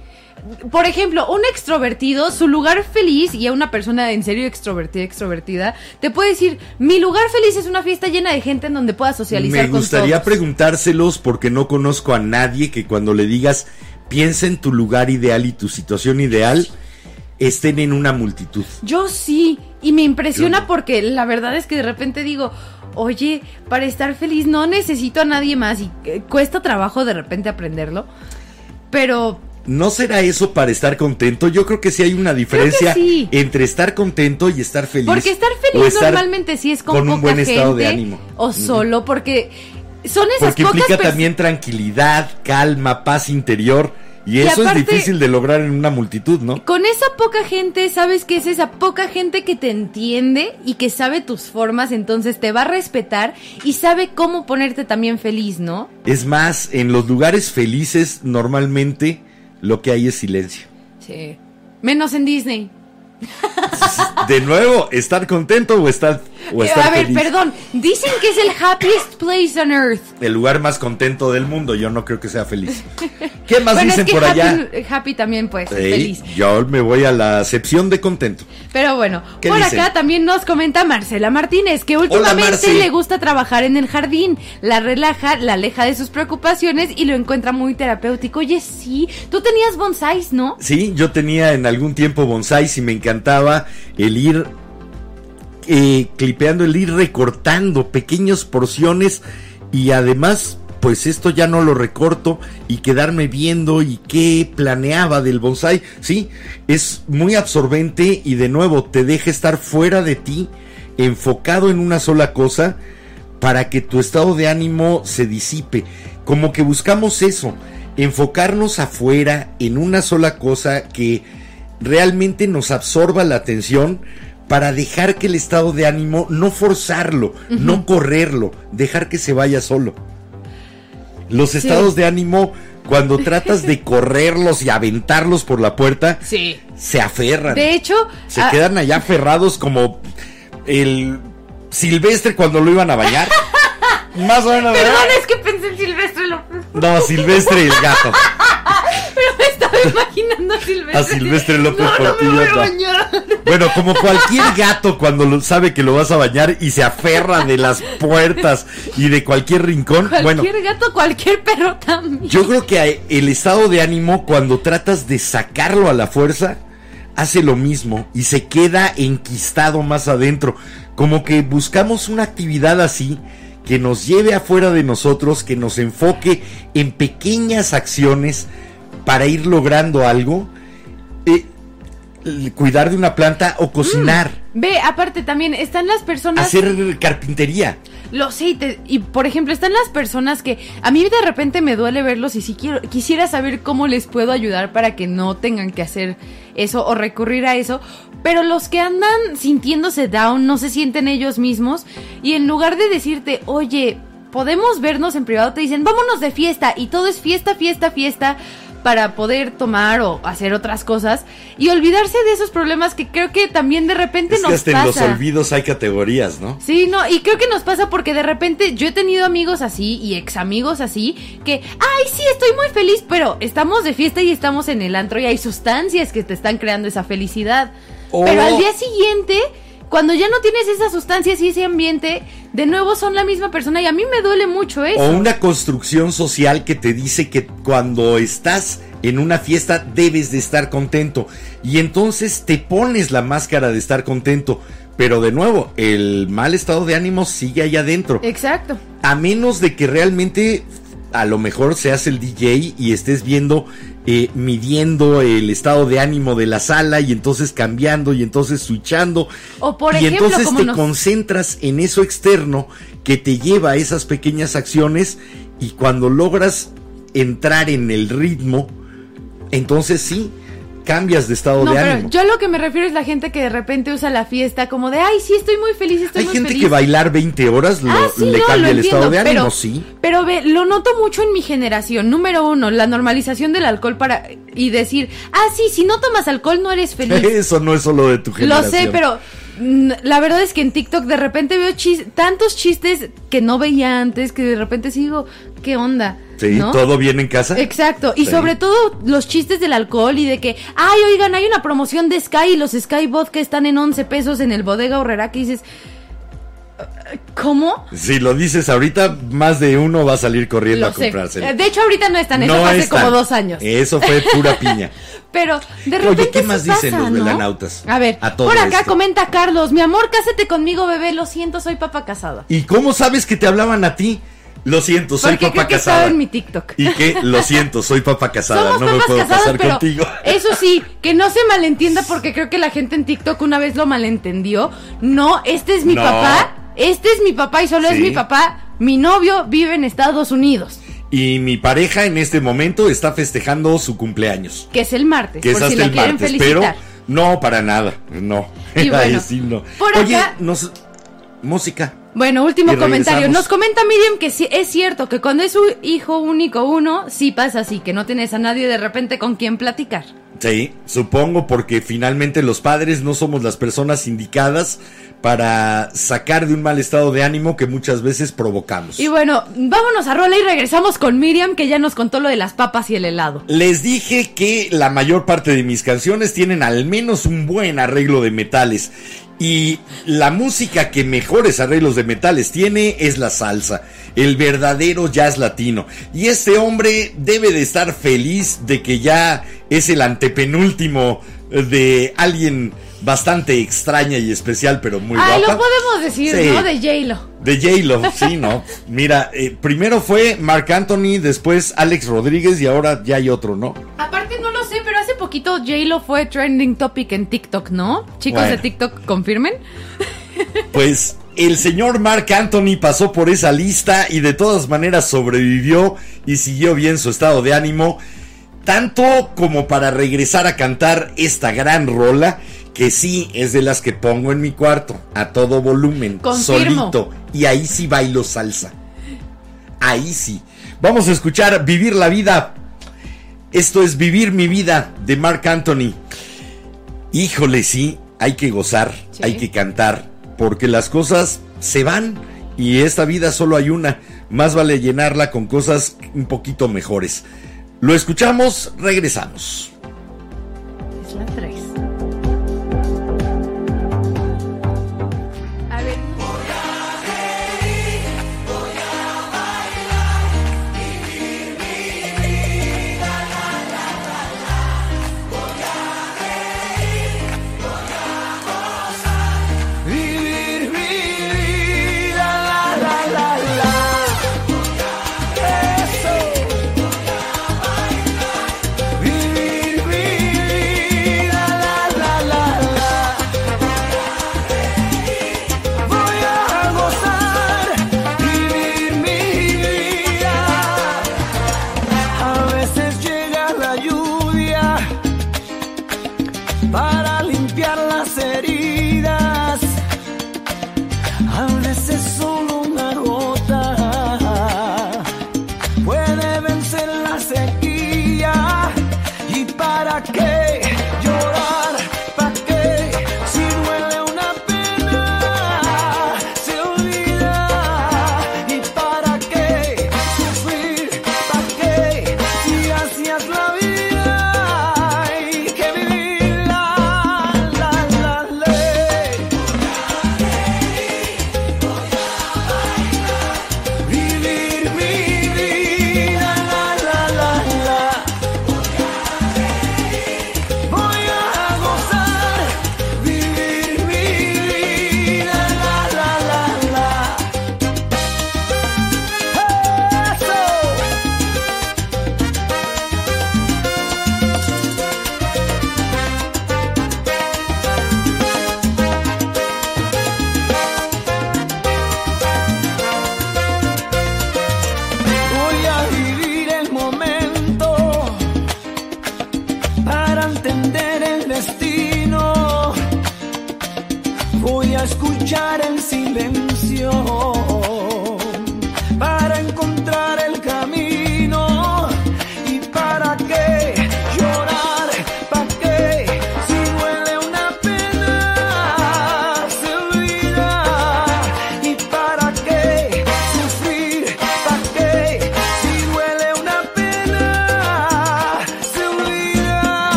Por ejemplo, un extrovertido, su lugar feliz, y a una persona en serio extrovertida, extrovertida, te puede decir, mi lugar feliz es una fiesta llena de gente en donde pueda socializar Me con gustaría todos". preguntárselos porque no conozco a nadie que cuando le digas piensa en tu lugar ideal y tu situación ideal estén en una multitud. Yo sí, y me impresiona no. porque la verdad es que de repente digo, oye, para estar feliz no necesito a nadie más y eh, cuesta trabajo de repente aprenderlo, pero ¿No será eso para estar contento? Yo creo que sí hay una diferencia sí. entre estar contento y estar feliz. porque estar feliz estar- normalmente sí es con, con un buen gente estado de ánimo. o solo porque son esas Porque pocas implica también tranquilidad, calma, paz interior. Y, Y eso aparte- es difícil de lograr en una multitud, ¿no? Con esa poca gente, ¿sabes qué es esa poca gente que te entiende y que sabe tus formas? Entonces te va a respetar y sabe cómo ponerte también feliz, ¿no? Es más, en los lugares felices normalmente lo que hay es silencio. Sí. Menos en Disney. De nuevo, estar contento o estar o Eh, estar a ver, feliz. perdón. Dicen que es el happiest place on earth. El lugar más contento del mundo, yo no creo que sea feliz. ¿Qué más bueno, dicen es que por happy, allá? happy también puede ser Ey, feliz. yo me voy a la acepción de contento. Pero bueno, ¿Qué por dicen? acá también nos comenta Marcela Martínez que últimamente le gusta trabajar en el jardín, la relaja, la aleja de sus preocupaciones y lo encuentra muy terapéutico. Oye, sí, tú tenías bonsáis, ¿no? Sí, yo tenía en algún tiempo bonsáis y me encantaba el ir eh, clipeando, el ir recortando pequeñas porciones y además, pues esto ya no lo recorto y quedarme viendo y qué planeaba del bonsai. Sí, es muy absorbente y de nuevo te deja estar fuera de ti, enfocado en una sola cosa para que tu estado de ánimo se disipe. Como que buscamos eso, enfocarnos afuera en una sola cosa que realmente nos absorba la atención para dejar que el estado de ánimo no forzarlo, no correrlo, dejar que se vaya solo. Los estados de ánimo cuando tratas de correrlos y aventarlos por la puerta Sí. se aferran. De hecho, Se ah, quedan allá aferrados como el silvestre cuando lo iban a bañar. Más o menos. ¿verdad? Perdón, es que pensé en Silvestre López. No, silvestre el gato. Imaginando a Silvestre. A Silvestre López no, no me Portillo, voy a no. bañar. Bueno, como cualquier gato cuando lo sabe que lo vas a bañar y se aferra de las puertas y de cualquier rincón. Cualquier Bueno, gato, cualquier perro también. yo creo que el estado de ánimo cuando tratas de sacarlo a la fuerza hace lo mismo y se queda enquistado más adentro. Como que buscamos una actividad así que nos lleve afuera de nosotros, que nos enfoque en pequeñas acciones para ir logrando algo. Eh, cuidar de una planta o cocinar, Ve, aparte también están las personas. hacer carpintería. Lo sé, y, te- y, por ejemplo, están las personas que a mí de repente me duele verlos y si quiero, quisiera saber cómo les puedo ayudar para que no tengan que hacer eso o recurrir a eso. Pero los que andan sintiéndose down no se sienten ellos mismos y en lugar de decirte, oye, podemos vernos en privado, te dicen, vámonos de fiesta y todo es fiesta, fiesta, fiesta para poder tomar o hacer otras cosas y olvidarse de esos problemas que creo que también de repente Es que nos hasta en los pasa. olvidos hay categorías, ¿no? Sí, no, y creo que nos pasa porque de repente yo he tenido amigos así y ex amigos así que, ay, sí, estoy muy feliz, pero estamos de fiesta y estamos en el antro y hay sustancias que te están creando esa felicidad. O- Pero al día siguiente, cuando ya no tienes esas sustancias y ese ambiente, de nuevo son la misma persona y a mí me duele mucho eso. O una construcción social que te dice que cuando estás en una fiesta debes de estar contento. Y entonces te pones la máscara de estar contento. Pero de nuevo, el mal estado de ánimo sigue allá adentro. Exacto. A menos de que realmente a lo mejor seas el DJ y estés viendo, eh, midiendo el estado de ánimo de la sala y entonces cambiando y entonces switchando. O por y ejemplo, entonces te nos- concentras en eso externo que te lleva a esas pequeñas acciones y cuando logras entrar en el ritmo, entonces sí, cambias de estado No, de pero ánimo. yo a lo que me refiero es la gente que de repente usa la fiesta como de, ay, sí, estoy muy feliz, estoy Hay muy gente feliz. que bailar 20 horas lo- Ah, sí, le no, cambia lo el estado de ánimo, pero, sí. Pero ve, lo noto mucho en mi generación. Número uno, la normalización del alcohol para y decir, ah, sí, si no tomas alcohol no eres feliz. Eso no es solo de tu Lo generación. sé, pero la verdad es que en TikTok de repente veo chis- tantos chistes que no veía antes que de repente sigo, ¿qué onda? Sí, ¿No? todo bien en casa. Exacto, y Sí. sobre todo los chistes del alcohol y de que, ay, oigan, hay una promoción de Sky y los Sky Vodka están en 11 pesos en el bodega horrera que dices, ¿cómo? Si lo dices ahorita, más de uno va a salir corriendo Lo a. Eh, De hecho, ahorita no están, eso fue hace están. como dos años. Eso fue pura piña. Pero de Oye, repente ¿qué sí más dicen pasa, los ¿no? velanautas A ver, a todo por acá esto? comenta Carlos, mi amor, cásate conmigo, bebé, lo siento, soy papá casado. ¿Y cómo sabes que te hablaban a ti? Lo siento, soy Porque papá creo casada. estaba en mi TikTok. Y que, lo siento, soy papá casada, Somos no me puedo casados, casar pero contigo. eso sí, que no se malentienda porque creo que la gente en TikTok una vez lo malentendió. No, este es mi No. papá, este es mi papá y solo es mi papá. Mi novio vive en Estados Unidos, Y mi pareja en este momento está festejando su cumpleaños. que es el martes, Que es por si hasta la el quieren martes, felicitar. pero no para nada, no. Y Ahí bueno, sí no. por Oye, acá- nos... música. Bueno, último comentario. Nos comenta Miriam que sí, es cierto que cuando es su hijo único uno, sí pasa así, que no tienes a nadie de repente con quien platicar. Sí, supongo porque finalmente los padres no somos las personas indicadas para sacar de un mal estado de ánimo que muchas veces provocamos. Y bueno, vámonos a rola y regresamos con Miriam que ya nos contó lo de las papas y el helado. Les dije que la mayor parte de mis canciones tienen al menos un buen arreglo de metales. Y la música que mejores arreglos de metales tiene es la salsa, el verdadero jazz latino. Y este hombre debe de estar feliz de que ya es el antepenúltimo de alguien bastante extraña y especial, pero muy Ay, guapa. lo podemos decir, Sí. ¿no? De J-Lo. De J-Lo, sí, ¿no? Mira, eh, primero fue Marc Anthony, después Alex Rodríguez y ahora ya hay otro, ¿no? Aparte, poquito J-Lo fue trending topic en TikTok, ¿no? Chicos Bueno. de TikTok, confirmen. Pues el señor Marc Anthony pasó por esa lista y de todas maneras sobrevivió y siguió bien su estado de ánimo, tanto como para regresar a cantar esta gran rola que sí es de las que pongo en mi cuarto a todo volumen, Confirmo. solito y ahí sí bailo salsa. Ahí sí. Vamos a escuchar Vivir la vida. Esto es Vivir mi vida de Marc Anthony. Híjole, sí, hay que gozar, Sí. hay que cantar, porque las cosas se van y esta vida solo hay una. Más vale llenarla con cosas un poquito mejores. Lo escuchamos, regresamos. Es la 3.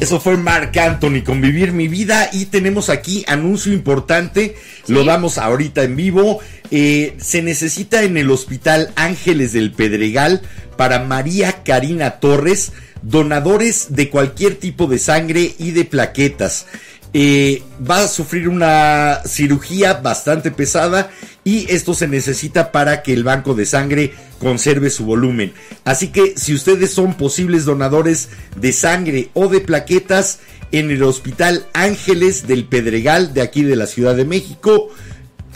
Eso fue Mark Anthony con Vivir mi vida y tenemos aquí anuncio importante, lo damos ahorita en vivo. Eh, se necesita en el Hospital Ángeles del Pedregal para María Karina Torres donadores de cualquier tipo de sangre y de plaquetas. Eh, va a sufrir una cirugía bastante pesada y esto se necesita para que el banco de sangre conserve su volumen. Así que si ustedes son posibles donadores de sangre o de plaquetas en el Hospital Ángeles del Pedregal de aquí de la Ciudad de México,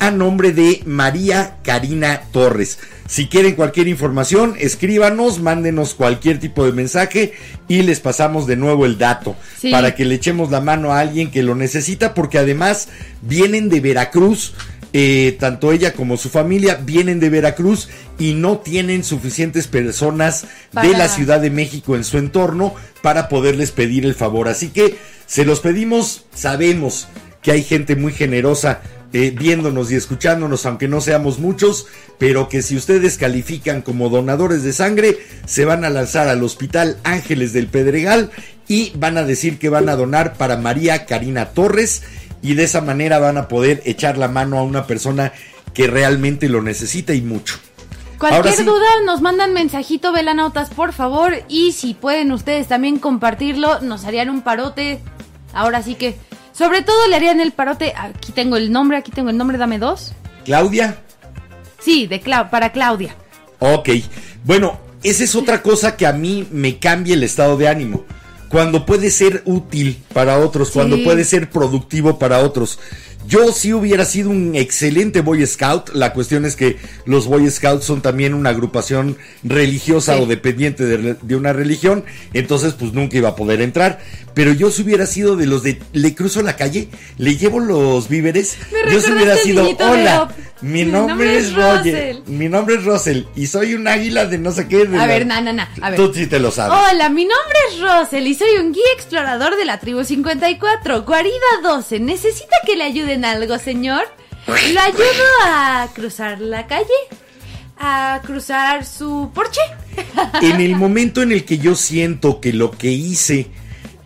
a nombre de María Karina Torres. Si quieren cualquier información, escríbanos, mándenos cualquier tipo de mensaje y les pasamos de nuevo el dato Sí. para que le echemos la mano a alguien que lo necesita porque además vienen de Veracruz. eh, tanto ella como su familia vienen de Veracruz y no tienen suficientes personas de la Ciudad de México en su entorno para poderles pedir el favor. Así que se los pedimos, sabemos que hay gente muy generosa eh, viéndonos y escuchándonos, aunque no seamos muchos, pero que si ustedes califican como donadores de sangre, se van a lanzar al Hospital Ángeles del Pedregal y van a decir que van a donar para María Karina Torres y de esa manera van a poder echar la mano a una persona que realmente lo necesita y mucho. Cualquier sí. duda nos mandan mensajito, velanautas, por favor. Y si pueden ustedes también compartirlo, nos harían un parote. Ahora sí que, sobre todo le harían el parote. Aquí tengo el nombre, aquí tengo el nombre, dame dos. Claudia, Sí, de Clau- para Claudia. Ok, bueno, esa es otra cosa que a mí me cambia el estado de ánimo. Cuando puede ser útil para otros, cuando puede ser productivo para otros. Yo sí hubiera sido un excelente Boy Scout. La cuestión es que los Boy Scouts son también una agrupación religiosa Sí. o dependiente de, de una religión. Entonces, pues nunca iba a poder entrar. Pero yo si hubiera sido de los de le cruzo la calle, le llevo los víveres. Me yo si hubiera sido, hola, Mi nombre es Roger. Mi nombre es Russell y soy un águila de no sé qué. de A la- ver, na, na, na, a ver. Tú sí te lo sabes. Hola, mi nombre es Rosel y soy un guía explorador de la tribu 54, Guarida 12. ¿Necesita que le ayuden algo, señor? ¿Lo ayudo a cruzar la calle? ¿A cruzar su porche? En el momento en el que yo siento que lo que hice,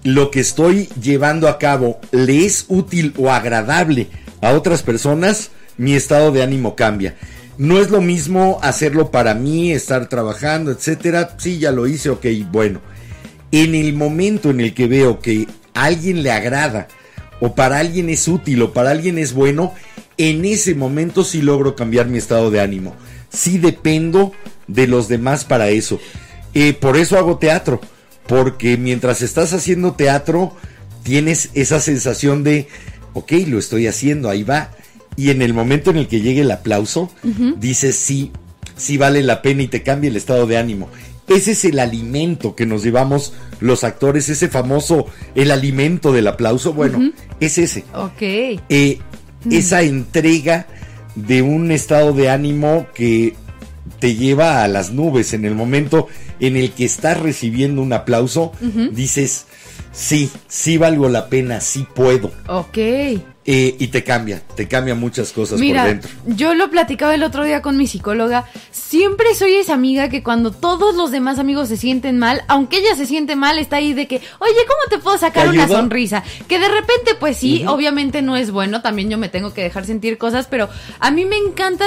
lo que estoy llevando a cabo, le es útil o agradable a otras personas, mi estado de ánimo cambia. No es lo mismo hacerlo para mí, estar trabajando, etcétera. Sí, ya lo hice, ok, bueno. En el momento en el que veo que a alguien le agrada, o para alguien es útil, o para alguien es bueno, en ese momento sí logro cambiar mi estado de ánimo. Sí dependo de los demás para eso. Eh, por eso hago teatro, porque mientras estás haciendo teatro, tienes esa sensación de, ok, lo estoy haciendo, ahí va. Y en el momento en el que llegue el aplauso, dices, sí, sí vale la pena y te cambia el estado de ánimo. Ese es el alimento que nos llevamos los actores, ese famoso, el alimento del aplauso. Bueno, es ese. Ok. Eh, Esa entrega de un estado de ánimo que te lleva a las nubes en el momento en el que estás recibiendo un aplauso, dices, sí, sí valgo la pena, sí puedo. Ok. Eh, y te cambia, te cambia muchas cosas Mira, por dentro. yo lo platicaba el otro día con mi psicóloga. Siempre soy esa amiga que cuando todos los demás amigos se sienten mal, aunque ella se siente mal, está ahí de que, oye, ¿cómo te puedo sacar ¿Te una sonrisa? Que de repente, pues sí, obviamente no es bueno, también yo me tengo que dejar sentir cosas, pero a mí me encanta,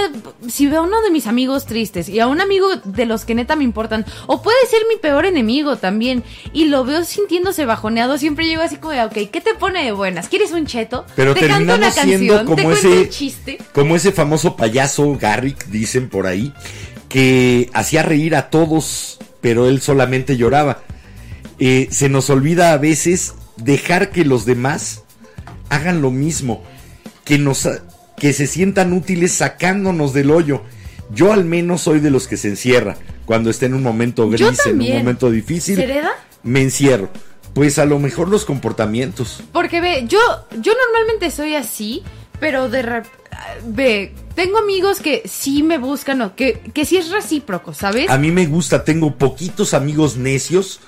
si veo a uno de mis amigos tristes y a un amigo de los que neta me importan, o puede ser mi peor enemigo también, y lo veo sintiéndose bajoneado, siempre llego así como de, ok, ¿qué te pone de buenas? ¿Quieres un cheto? Pero te una terminamos siendo como ese, chiste. como ese famoso payaso Garrick, dicen por ahí, que hacía reír a todos, pero él solamente lloraba. Eh, se nos olvida a veces dejar que los demás hagan lo mismo, que nos que se sientan útiles sacándonos del hoyo. Yo al menos soy de los que se encierra cuando está en un momento gris, en un momento difícil. ¿Se hereda? Me encierro. Pues a lo mejor los comportamientos. Porque ve, yo, yo normalmente soy así, pero de ve, tengo amigos que sí me buscan o que, que sí es recíproco, ¿sabes? A mí me gusta, tengo poquitos amigos necios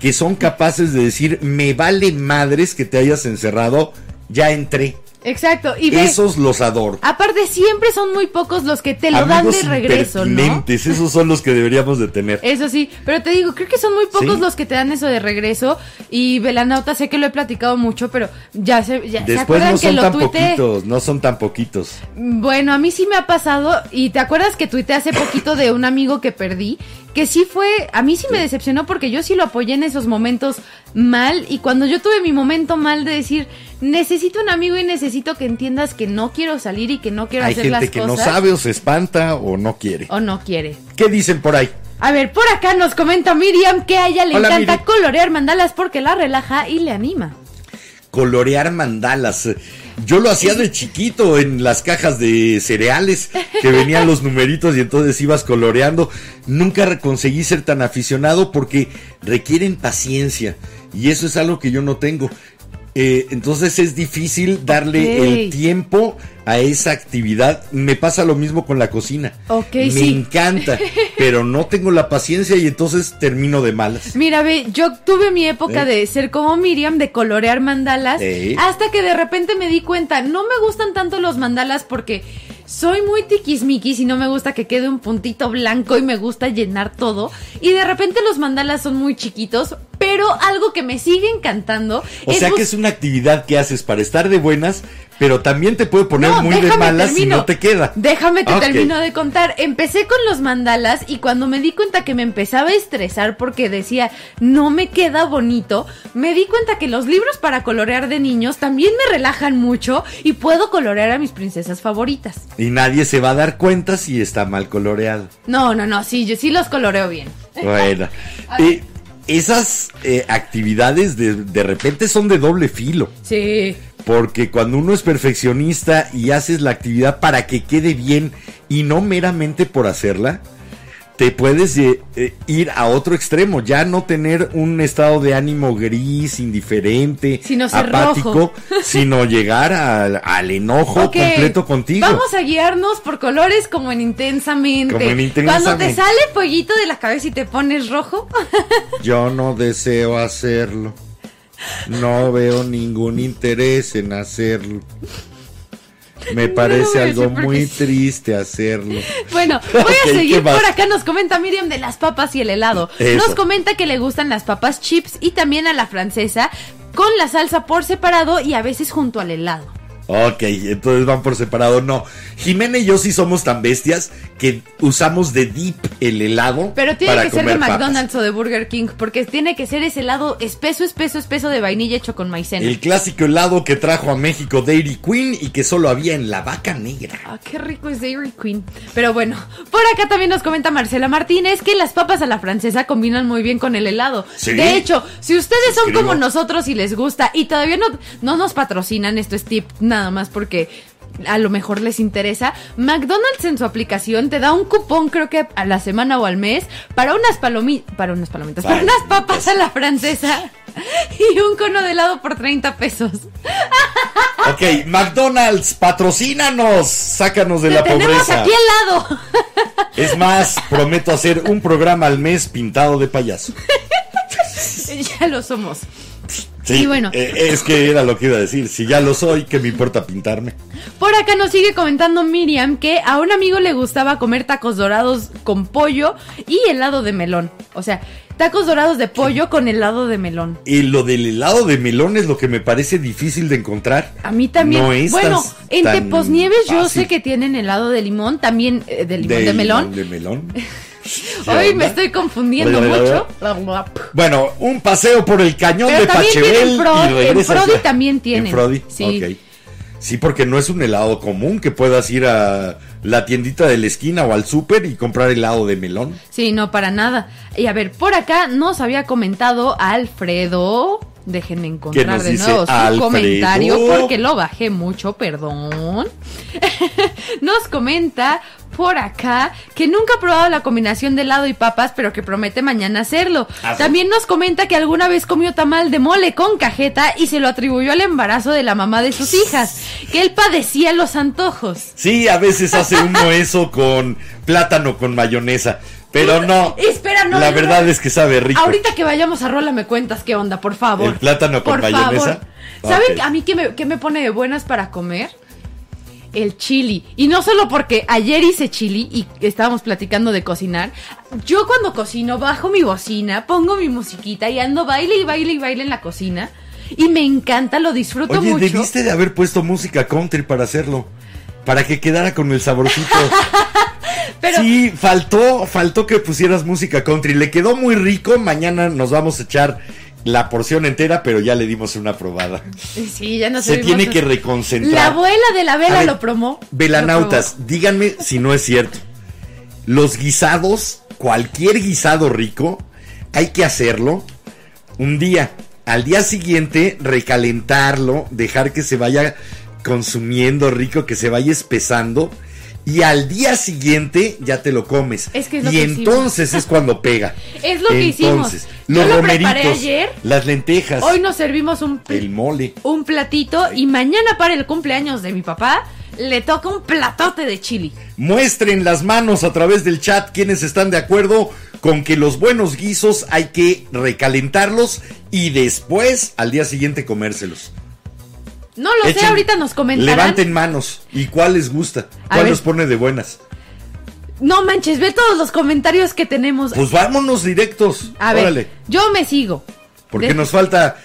que son capaces de decir, me vale madres que te hayas encerrado, ya entré. Exacto. Y ve, Esos los adoro. aparte siempre son muy pocos los que te lo dan de regreso, ¿no? esos son los que deberíamos de tener. Eso sí, pero te digo, creo que son muy pocos Sí. los que te dan eso de regreso. Y Belanauta, sé que lo he platicado mucho, pero ya se, ya, ¿se Después acuerdan no que son lo tan tuiteé? poquitos, no son tan poquitos. Bueno, a mí sí me ha pasado, y te acuerdas que tuiteé hace poquito de un amigo que perdí, que sí fue, a mí sí me decepcionó porque yo sí lo apoyé en esos momentos mal, y cuando yo tuve mi momento mal de decir, necesito un amigo y necesito que entiendas que no quiero salir y que no quiero Hay hacer gente las que no cosas, sabe o se espanta o no quiere. o no quiere. ¿Qué dicen por ahí? A ver, por acá nos comenta Miriam que a ella le Hola, encanta Miri. colorear mandalas porque la relaja y le anima. Colorear mandalas. Yo lo hacía de chiquito en las cajas de cereales que venían los numeritos y entonces ibas coloreando. Nunca conseguí ser tan aficionado porque requieren paciencia y eso es algo que yo no tengo. Eh, entonces es difícil darle el tiempo a esa actividad. Me pasa lo mismo con la cocina. Ok, Me sí. encanta, pero no tengo la paciencia y entonces termino de malas. Mira, ve, yo tuve mi época ¿Eh? de ser como Miriam, de colorear mandalas, ¿Eh? hasta que de repente me di cuenta, no me gustan tanto los mandalas porque soy muy tiquismiquis y no me gusta que quede un puntito blanco y me gusta llenar todo. Y de repente los mandalas son muy chiquitos, pero algo que me sigue encantando O sea que es una actividad que haces para estar de buenas, pero también te puede poner No, muy de malas si termino. no te queda. Déjame te Ok. termino de contar. Empecé con los mandalas y cuando me di cuenta que me empezaba a estresar porque decía no me queda bonito, me di cuenta que los libros para colorear de niños también me relajan mucho y puedo colorear a mis princesas favoritas. Y nadie se va a dar cuenta si está mal coloreado. No, no, no, sí, yo sí los coloreo bien. Bueno, eh, esas eh, actividades de, de repente son de doble filo. Sí. Porque cuando uno es perfeccionista y haces la actividad para que quede bien y no meramente por hacerla, te puedes eh, eh, ir a otro extremo, ya no tener un estado de ánimo gris, indiferente, Sino apático, rojo. sino llegar al, al enojo completo contigo. Vamos a guiarnos por colores como en intensamente. Como en Intensamente. Cuando te sale pollito de la cabeza y te pones rojo. Yo no deseo hacerlo. No veo ningún interés en hacerlo. Me parece algo muy sí. triste hacerlo. Bueno, voy a ¿qué seguir por acá. Nos comenta Miriam de las papas y el helado. Eso. Nos comenta que le gustan las papas chips y también a la francesa con la salsa por separado y a veces junto al helado. Ok, entonces van por separado. No, Jimena y yo sí somos tan bestias que usamos de dip el helado. Pero tiene para que ser de papas. McDonald's o de Burger King porque tiene que ser ese helado espeso, espeso, espeso de vainilla hecho con maicena. El clásico helado que trajo a México Dairy Queen y que solo había en la vaca negra. Ah, qué rico es Dairy Queen. Pero bueno, por acá también nos comenta Marcela Martínez que las papas a la francesa combinan muy bien con el helado. Sí. De hecho, si ustedes son como nosotros y les gusta y todavía no, no nos patrocinan, esto es tip nada más porque a lo mejor les interesa, McDonald's en su aplicación te da un cupón creo que a la semana o al mes para unas palomitas, para unas palomitas, para unas papas a la francesa y un cono de helado por 30 pesos. Ok, McDonald's, patrocínanos, sácanos de Te la tenemos pobreza. aquí al lado. Es más, prometo hacer un programa al mes pintado de payaso. ya lo somos. Sí, Y bueno. eh, es que era lo que iba a decir. Si ya lo soy, ¿qué me importa pintarme? Por acá nos sigue comentando Miriam que a un amigo le gustaba comer tacos dorados con pollo y helado de melón. O sea, tacos dorados de pollo con helado de melón. Y lo del helado de melón es lo que me parece difícil de encontrar. A mí también. No es bueno, en Teposnieves yo sé que tienen helado de limón, también eh, de limón de, melón. De melón. ¿Qué Hoy me estoy confundiendo mucho. Bueno, un paseo por el cañón Pero de Pachebel en Frodi también tienen. En Frodi, Sí. Sí, porque no es un helado común que puedas ir a la tiendita de la esquina o al súper y comprar helado de melón. Sí, no, para nada. Y a ver, por acá nos había comentado Alfredo. Déjenme encontrar nos de nuevo su Alfredo? comentario porque lo bajé mucho, perdón. nos comenta por acá que nunca ha probado la combinación de helado y papas, pero que promete mañana hacerlo. Ah. También nos comenta que alguna vez comió tamal de mole con cajeta y se lo atribuyó al embarazo de la mamá de sus hijas, que él padecía los antojos. Sí, a veces hace uno eso con plátano con mayonesa. Pero no. Espera, no, La no, verdad no. es que sabe rico. Ahorita que vayamos a Rola me cuentas qué onda, por favor. ¿El plátano con Por mayonesa? favor. ¿Saben a mí qué me, qué me pone de buenas para comer? El chili. Y no solo porque ayer hice chili y estábamos platicando de cocinar. Yo cuando cocino bajo mi bocina, pongo mi musiquita y ando baile y baile y baile en la cocina. Y me encanta, lo disfruto Oye, mucho. debiste de haber puesto música country para hacerlo. Para que quedara con el saborcito. Pero Sí, faltó, faltó que pusieras música country. Le quedó muy rico. Mañana nos vamos a echar la porción entera, pero ya le dimos una probada. sí, ya no Se tiene que reconcentrar. La abuela de la vela ver, lo promó. Velanautas, díganme si no es cierto. Los guisados, cualquier guisado rico, hay que hacerlo un día. Al día siguiente, recalentarlo, dejar que se vaya consumiendo rico, que se vaya espesando. Y al día siguiente ya te lo comes. Es que es lo y que entonces es cuando pega. Es lo que hicimos. Entonces, Yo Los lo preparé romeritos, ayer. las lentejas, Hoy nos servimos un, el mole. un platito y mañana para el cumpleaños de mi papá le toca un platote de chili. Muestren las manos a través del chat quienes están de acuerdo con que los buenos guisos hay que recalentarlos y después al día siguiente comérselos. No lo sé, ahorita nos comentarán. Levanten manos. ¿Y cuál les gusta? ¿Cuál los pone de buenas? No manches, ve todos los comentarios que tenemos. Pues vámonos directos. A ver, Órale. yo me sigo. Porque De- nos falta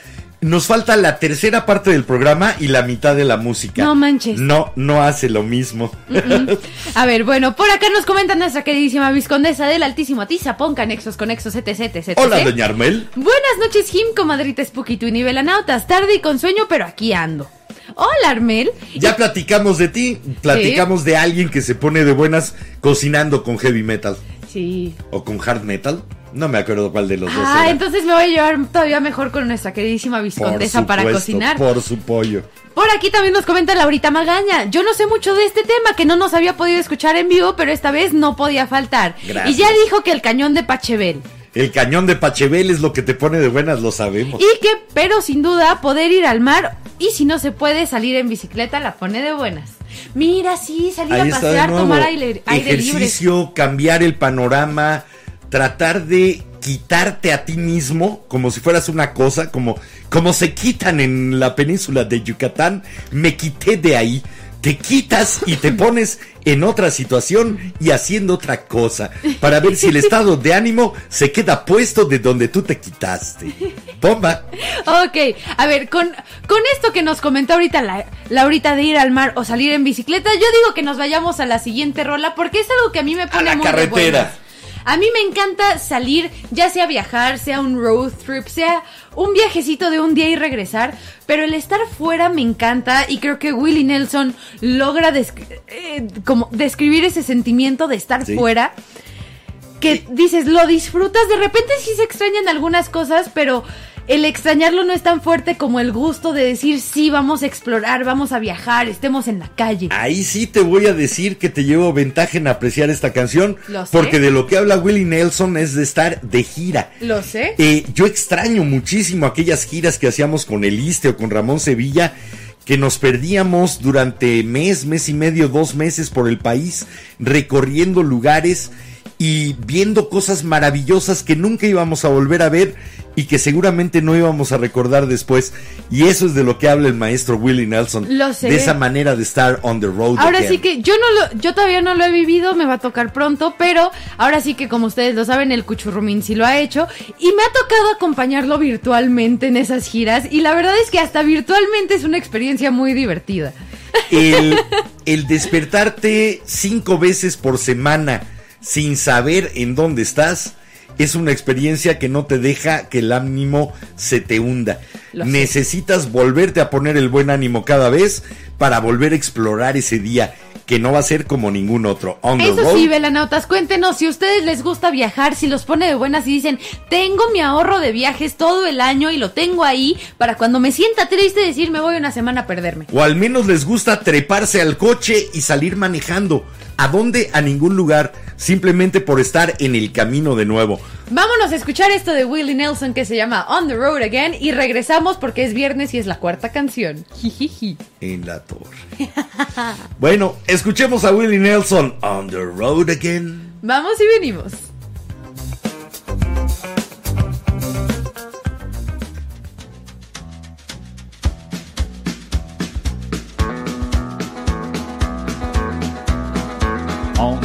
nos falta la tercera parte del programa y la mitad de la música. No manches. No, no hace lo mismo. A ver, bueno, por acá nos comenta nuestra queridísima viscondesa del Altísimo Atizapón, Canexos, Conexos, etc, etc, Hola, etc. doña Armel. Buenas noches, Jim, comadrita Spooky Twin y Velanautas. Tarde y con sueño, pero aquí ando. Hola, Armel. Ya platicamos de ti, platicamos de alguien que se pone de buenas cocinando con heavy metal Sí. o con hard metal. No me acuerdo cuál de los dos. Ah, entonces me voy a llevar todavía mejor con nuestra queridísima Por viscondesa para supuesto, cocinar. Por su pollo. Por aquí también nos comenta Laurita Magaña. Yo no sé mucho de este tema, que no nos había podido escuchar en vivo, pero esta vez no podía faltar. Gracias. Y ya dijo que el cañón de Pachebel. El cañón de Pachebel es lo que te pone de buenas, lo sabemos. Y que, pero sin duda, poder ir al mar y si no se puede salir en bicicleta, la pone de buenas. Mira, sí, salir Ahí a pasear, tomar aire, aire libre. Ejercicio, cambiar el panorama, tratar de quitarte a ti mismo como si fueras una cosa, como, como se quitan en la península de Yucatán. Me quité de ahí. Te quitas y te pones en otra situación y haciendo otra cosa para ver si el estado de ánimo se queda puesto de donde tú te quitaste. Bomba. Ok, a ver, con, con esto que nos comentó ahorita la, Laurita de ir al mar o salir en bicicleta, yo digo que nos vayamos a la siguiente rola porque es algo que a mí me pone la muy carretera. A mí me encanta salir, ya sea viajar, sea un road trip, sea un viajecito de un día y regresar, pero el estar fuera me encanta y creo que Willie Nelson logra eh, como describir ese sentimiento de estar Sí. fuera que dices, lo disfrutas, de repente sí se extrañan algunas cosas, pero el extrañarlo no es tan fuerte como el gusto de decir, sí, vamos a explorar, vamos a viajar, estemos en la calle. Ahí sí te voy a decir que te llevo ventaja en apreciar esta canción. Lo sé. Porque de lo que habla Willie Nelson es de estar de gira. Lo sé. Eh, yo extraño muchísimo aquellas giras que hacíamos con Eliste o con Ramón Sevilla, que nos perdíamos durante mes, mes y medio, dos meses por el país, recorriendo lugares y viendo cosas maravillosas que nunca íbamos a volver a ver y que seguramente no íbamos a recordar después. Y eso es de lo que habla el maestro Willie Nelson. Lo sé. De esa manera de estar on the road. Ahora again. sí que yo no lo, yo todavía no lo he vivido, me va a tocar pronto, pero ahora sí que como ustedes lo saben, el Cuchurrumín sí lo ha hecho y me ha tocado acompañarlo virtualmente en esas giras y la verdad es que hasta virtualmente es una experiencia muy divertida. el, el despertarte cinco veces por semana sin saber en dónde estás es una experiencia que no te deja que el ánimo se te hunda. Lo sé. Necesitas volverte a poner el buen ánimo cada vez para volver a explorar ese día que no va a ser como ningún otro. On the Eso road. sí, velanautas, cuéntenos si a ustedes les gusta viajar, si los pone de buenas y dicen, tengo mi ahorro de viajes todo el año y lo tengo ahí para cuando me sienta triste decir me voy una semana a perderme. O al menos les gusta treparse al coche y salir manejando. ¿A dónde? A ningún lugar. Simplemente por estar en el camino de nuevo. Vámonos a escuchar esto de Willie Nelson que se llama On the Road Again y regresamos porque es viernes y es la cuarta canción. Jijiji. En la torre. bueno, escuchemos a Willie Nelson. On the road again. Vamos y venimos.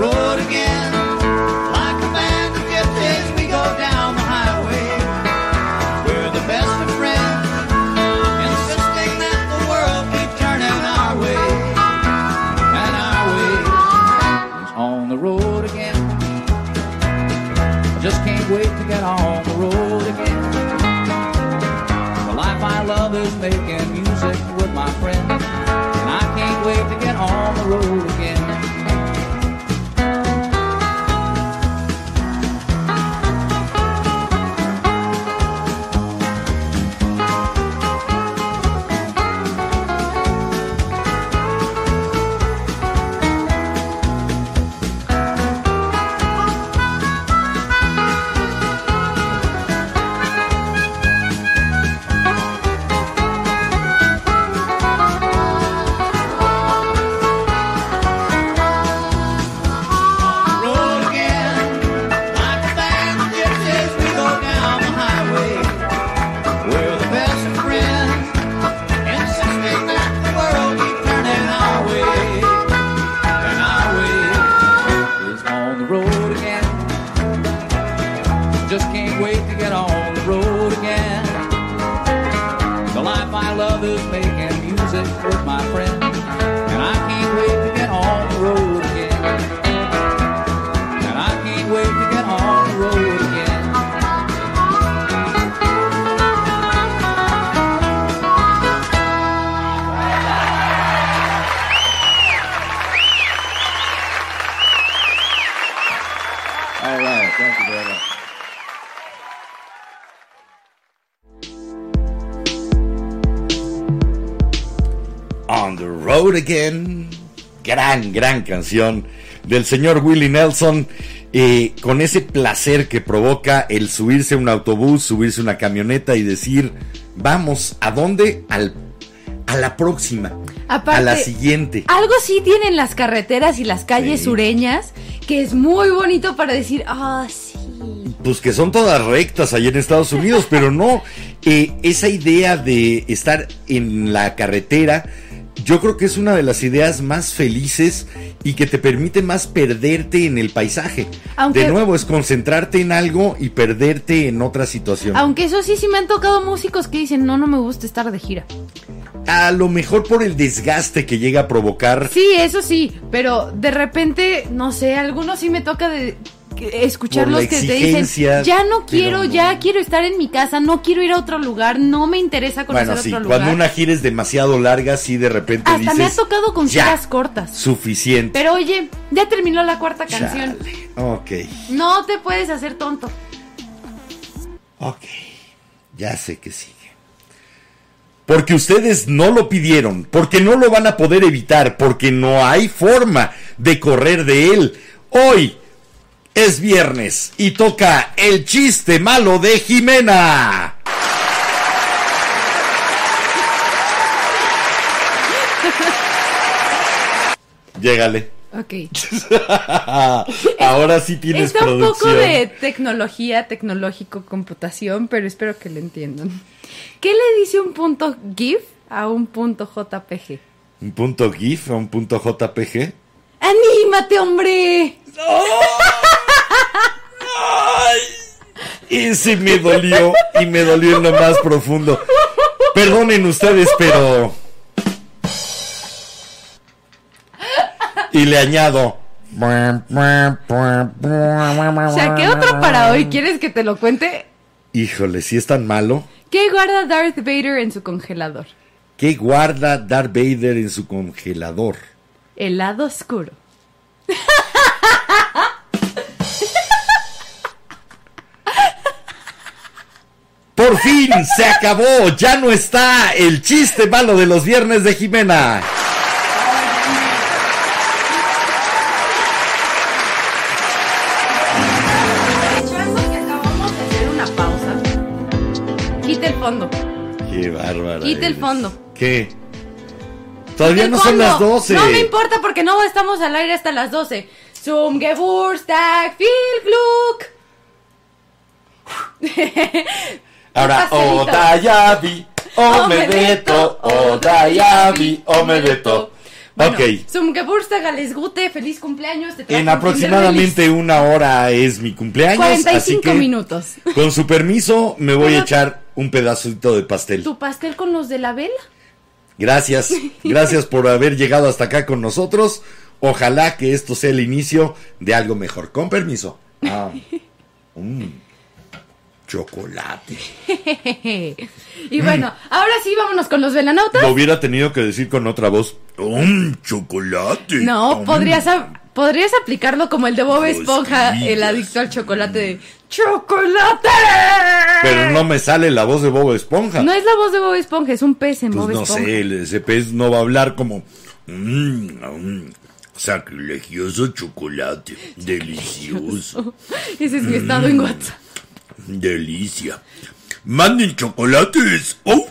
road again. Again. Gran, gran canción del señor Willie Nelson. eh, con ese placer que provoca el subirse a un autobús, subirse a una camioneta y decir, vamos, ¿a dónde? Al, a la próxima. Aparte, a la siguiente. Algo sí tienen las carreteras y las calles Sí. sureñas que es muy bonito para decir, ah, sí. Pues que son todas rectas allá en Estados Unidos, pero no. eh, esa idea de estar en la carretera, yo creo que es una de las ideas más felices y que te permite más perderte en el paisaje. Aunque- de nuevo, es concentrarte en algo y perderte en otra situación. Aunque eso sí, sí me han tocado músicos que dicen, no, no me gusta estar de gira. A lo mejor por el desgaste que llega a provocar. Sí, eso sí, pero de repente, no sé, algunos sí me toca de Por la que te dicen, ya no quiero, no. ya quiero estar en mi casa, no quiero ir a otro lugar, no me interesa conocer Bueno, sí, otro lugar. cuando una gira es demasiado larga, sí de repente Hasta me ha tocado con "Ya, giras cortas. Suficiente. Pero oye, ya terminó la cuarta canción. Chale. Ok. No te puedes hacer tonto. Ok, ya sé que sigue. Porque ustedes no lo pidieron, porque no lo van a poder evitar, porque no hay forma de correr de él. Hoy es viernes y toca el chiste malo de Jimena. Llégale. Ok. Ahora sí tienes Está un producción. poco de tecnología, tecnológico, computación, pero espero que lo entiendan. ¿Qué le dice un punto GIF a un punto JPG? ¿Un punto GIF o un punto JPG? ¡Anímate, hombre! Ese me dolió y me dolió en lo más profundo. Perdonen ustedes, pero. Y le añado. Saqué otro para hoy. ¿Quieres que te lo cuente? Híjole, si es tan malo. ¿Qué guarda Darth Vader en su congelador? ¿Qué guarda Darth Vader en su congelador? El lado oscuro. Fin se acabó, ya no está el chiste malo de los viernes de Jimena. Quita el fondo. Qué bárbara. Quita el fondo. ¿Qué? Todavía no son las 12. No me importa porque no estamos al aire hasta las 12. Zum Geburtstag, viel Glück. Ahora, pastelito. Odayabi, Omedeto, Odayabi, Omedeto. Bueno, Ok, Zum Geburtstag, alles Gute, feliz cumpleaños. te en aproximadamente una hora es mi cumpleaños. Feliz. así 45 que, minutos. Con su permiso, me voy a echar un pedacito de pastel. ¿Tu pastel con los de la vela? Gracias, gracias por haber llegado hasta acá con nosotros. Ojalá que esto sea el inicio de algo mejor. Con permiso. Ah, mm, chocolate. y bueno, ahora sí, vámonos con los velanautas. Lo hubiera tenido que decir con otra voz. ¡Um, chocolate! No, Mm. podrías, podrías aplicarlo como el de Bob Esponja, el adicto al chocolate de ¡Chocolate! Pero no me sale la voz de Bob Esponja. No es la voz de Bob Esponja, es un pez en pues Bob no Esponja. sé, el- ese pez no va a hablar como. "Mm, um, sacrilegioso chocolate. Delicioso. Ese es mi estado en WhatsApp. Delicia. Manden chocolates. ¡Ouch!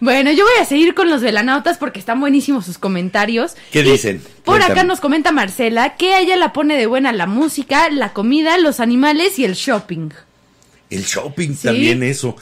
Bueno, yo voy a seguir con los velanautas porque están buenísimos sus comentarios. ¿Qué Y dicen? Por acá nos comenta Marcela que a ella la pone de buena la música, la comida, los animales y el shopping. El shopping Sí. también eso.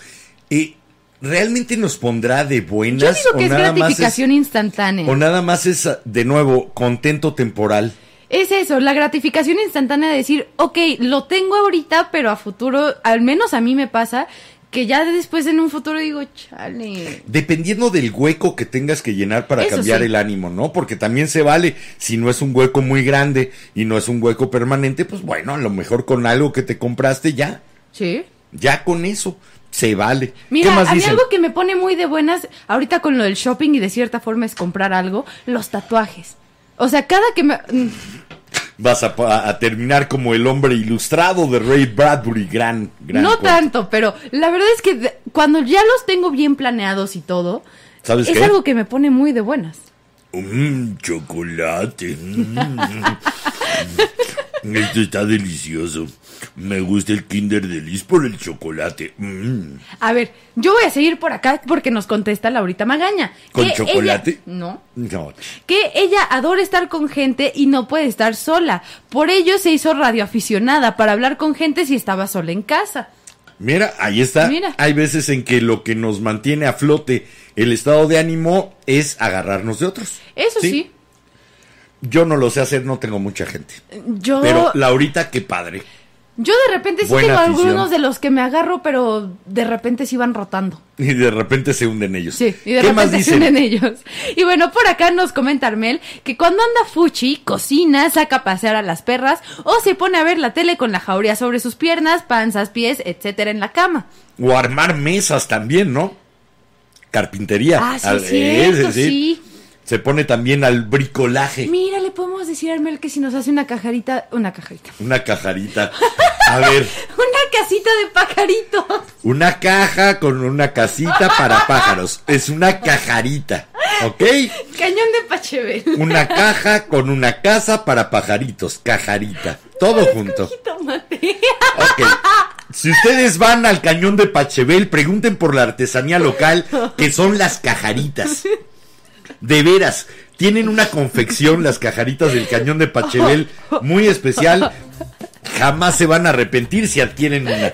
Eh, ¿Realmente nos pondrá de Yo buenas digo que o es nada más gratificación es, instantánea. o nada más es de nuevo contento temporal? Es eso, la gratificación instantánea de decir, ok, lo tengo ahorita, pero a futuro, al menos a mí me pasa, que ya después en un futuro digo, chale. Dependiendo del hueco que tengas que llenar para Eso cambiar sí. el ánimo, ¿no? Porque también se vale, si no es un hueco muy grande y no es un hueco permanente, pues bueno, a lo mejor con algo que te compraste ya, Sí. ya con eso, se vale. Mira, ¿Qué más a mí algo que me pone muy de buenas ahorita con lo del shopping y de cierta forma es comprar algo, los tatuajes. O sea, cada que me... Vas a, terminar como el hombre ilustrado de Ray Bradbury, gran, gran. no cuento. tanto, pero la verdad es que de- cuando ya los tengo bien planeados y todo, ¿Sabes es qué? algo que me pone muy de buenas. Mmm, chocolate. Mm. Esto está delicioso. Me gusta el Kinder Delice por el chocolate. Mm. A ver, yo voy a seguir por acá porque nos contesta Laurita Magaña. ¿Con que ella- chocolate? no. No. Que ella adora estar con gente y no puede estar sola. Por ello se hizo radioaficionada para hablar con gente si estaba sola en casa. Mira, ahí está. Mira. Hay veces en que lo que nos mantiene a flote el estado de ánimo es agarrarnos de otros. Eso sí. Yo no lo sé hacer, no tengo mucha gente. Yo, Pero Laurita, qué padre. yo de repente sí Buena tengo afición. algunos de los que me agarro, pero de repente sí van rotando. Y de repente se hunden ellos. Sí, y de ¿Qué más repente se dicen? unen ellos. Y bueno, por acá nos comenta Armel que cuando anda Fuchi, cocina, saca a pasear a las perras o se pone a ver la tele con la jauría sobre sus piernas, panzas, pies, etcétera en la cama. O armar mesas también, ¿no? Carpintería. Ah, sí, Al- es cierto, sí. Se pone también al bricolaje. Mira, le podemos decir a Armel que si nos hace una cajarita, una cajarita. Una cajarita. A ver, Una casita de pajaritos. una caja con una casita para pájaros. Es una cajarita. ¿Ok? Cañón de Pachebel. Una caja con una casa para pajaritos. Cajarita. Todo junto. Ok. Si ustedes van al cañón de Pachebel, pregunten por la artesanía local, que son las cajaritas. De veras, tienen una confección las cajaritas del cañón de Pachebel muy especial. Jamás se van a arrepentir si adquieren una.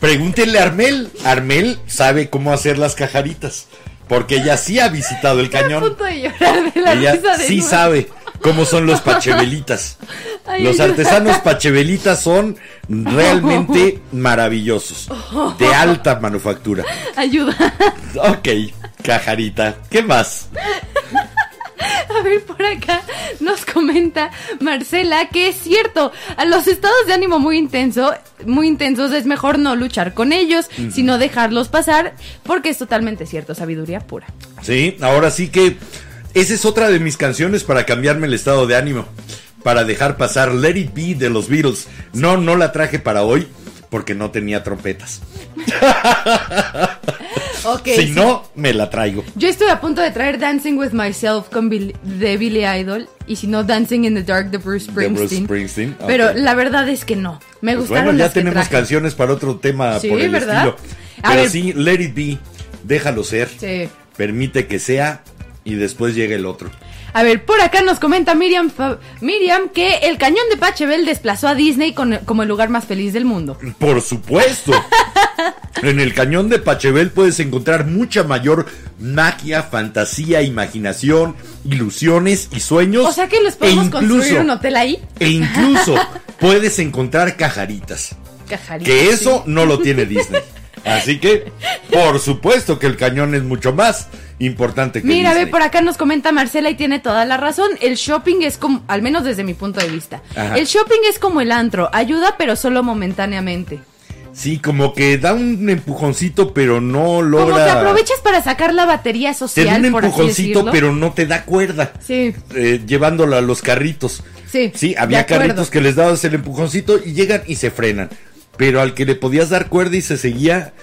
Pregúntenle a Armel. Armel sabe cómo hacer las cajaritas. porque ella sí ha visitado el Estoy a cañón. punto de llorar de la Ella risa de sí nuevo. sabe cómo son los pachevelitas. Ay, Los artesanos pachevelitas son realmente maravillosos, de alta manufactura. Ayuda. Ok, cajarita, ¿qué más? A ver, por acá nos comenta Marcela que es cierto, a los estados de ánimo muy intenso, muy intensos es mejor no luchar con ellos, sino dejarlos pasar, porque es totalmente cierto, sabiduría pura. Sí, ahora sí que esa es otra de mis canciones para cambiarme el estado de ánimo, para dejar pasar Let It Be de los Beatles. No, no la traje para hoy porque no tenía trompetas. Ok. si sí. no, me la traigo. Yo estoy a punto de traer Dancing with Myself con Bill- de Billy Idol y si no Dancing in the Dark de Bruce De Bruce Springsteen. Pero la verdad es que no. Me Pues gustaron bueno, ya las que tenemos traje. canciones para otro tema Sí, por el ¿verdad? estilo. A Pero ver. sí, Let It Be, déjalo ser, Sí. permite que sea y después llega el otro. A ver, por acá nos comenta Miriam, Miriam que el cañón de Pachebel desplazó a Disney con- como el lugar más feliz del mundo. Por supuesto. en el cañón de Pachebel puedes encontrar mucha mayor magia, fantasía, imaginación, ilusiones y sueños. O sea que les E podemos incluso- construir un hotel ahí. E incluso puedes encontrar cajaritas. Cajarita, Que sí. eso no lo tiene Disney. Así que, por supuesto que el cañón es mucho más importante que Mira, ve, por acá nos comenta Marcela y tiene toda la razón. El shopping es como, al menos desde mi punto de vista, Ajá. el shopping es como el antro, ayuda pero solo momentáneamente. Sí, como que da un empujoncito, pero no logra. Como que aprovechas para sacar la batería Te social, da un por empujoncito, pero no te da cuerda. Sí, eh, llevándola a los carritos. Sí, Sí, había carritos que les dabas el empujoncito y llegan y se frenan. Pero al que le podías dar cuerda y se seguía,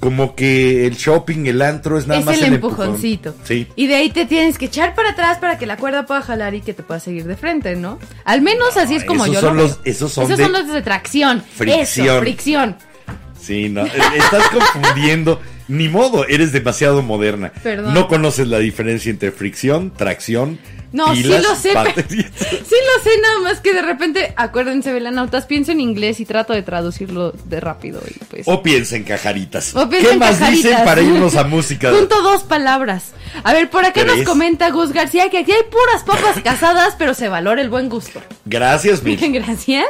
como que el shopping, el antro es nada es más el, el, empujoncito. empujón. Sí. Y de ahí te tienes que echar para atrás para que la cuerda pueda jalar y que te pueda seguir de frente, ¿no? Al menos así es como yo son lo los- veo. esos son esos de son los de tracción. fricción. Eso, fricción. Sí, no, eh, estás confundiendo. Ni modo, eres demasiado moderna. Perdón. No conoces la diferencia entre fricción, tracción, No, pilas, sí lo sé. baterías. sí lo sé, nada más que de repente, acuérdense, velanautas, pienso en inglés y trato de traducirlo de rápido y pues. O piensa en cajaritas. O piensa ¿Qué en más cajaritas. dicen para irnos a música? Junto dos palabras. A ver, por acá nos comenta Gus García que aquí hay puras papas casadas, pero se valora el buen gusto. Gracias, Mil. Gracias.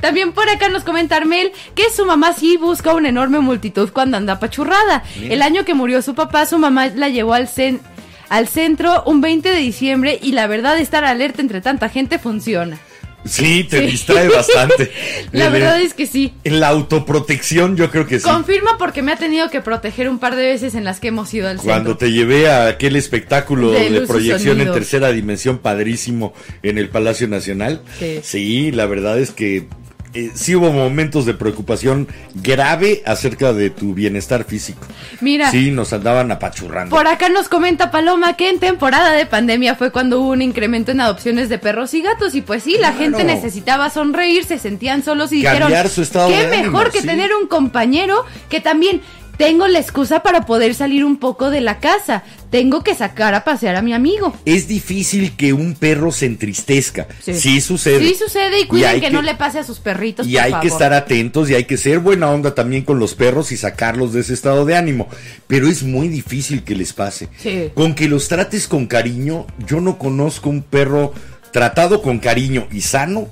También por acá nos comenta Armel que su mamá sí busca una enorme multitud cuando anda apachurrada. El año que murió su papá, su mamá la llevó al cen- al centro un 20 de diciembre y la verdad estar alerta entre tanta gente funciona. Sí, te Sí. distrae bastante. La verdad es que sí. La autoprotección yo creo que sí. Confirma porque me ha tenido que proteger un par de veces en las que hemos ido al Cuando centro. te llevé a aquel espectáculo De de, proyección en tercera dimensión padrísimo en el Palacio Nacional. Sí. la verdad es que eh, sí hubo momentos de preocupación grave acerca de tu bienestar físico. Mira, Sí, nos andaban apachurrando. Por acá nos comenta Paloma que en temporada de pandemia fue cuando hubo un incremento en adopciones de perros y gatos y pues sí, la gente necesitaba sonreír, se sentían solos y Cambiar dijeron, su estado qué de ánimo, mejor que sí. tener un compañero que también tengo la excusa para poder salir un poco de la casa, tengo que sacar a pasear a mi amigo. Es difícil que un perro se entristezca. Sí, sucede. Sí sucede y cuiden que, no le pase a sus perritos. Y por hay que estar atentos y hay que ser buena onda también con los perros y sacarlos de ese estado de ánimo. Pero es muy difícil que les pase. Sí. Con que los trates con cariño, yo no conozco un perro tratado con cariño y sano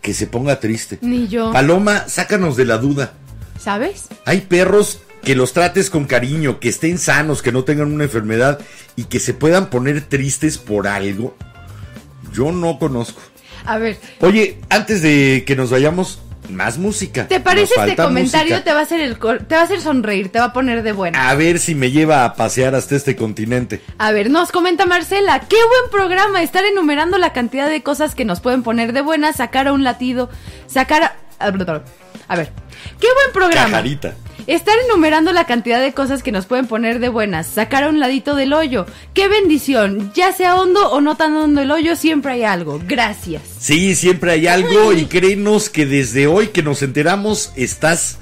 que se ponga triste. Ni yo. Paloma, sácanos de la duda. ¿Sabes? Hay perros que los trates con cariño, que estén sanos, que no tengan una enfermedad y que se puedan poner tristes por algo. Yo no conozco. A ver, Oye, antes de que nos vayamos, más música. ¿te parece este comentario? música. Te va a hacer el te va a hacer sonreír, te va a poner de buena. A ver si me lleva a pasear hasta este continente. A ver, nos comenta Marcela, qué buen programa estar enumerando la cantidad de cosas que nos pueden poner de buena, sacar a un latido, sacar a... A ver, qué buen programa. Cajarita. Estar enumerando la cantidad de cosas que nos pueden poner de buenas, sacar a un ladito del hoyo. Qué bendición, ya sea hondo o no tan hondo el hoyo, siempre hay algo. Gracias. Sí, siempre hay algo y créenos que desde hoy que nos enteramos estás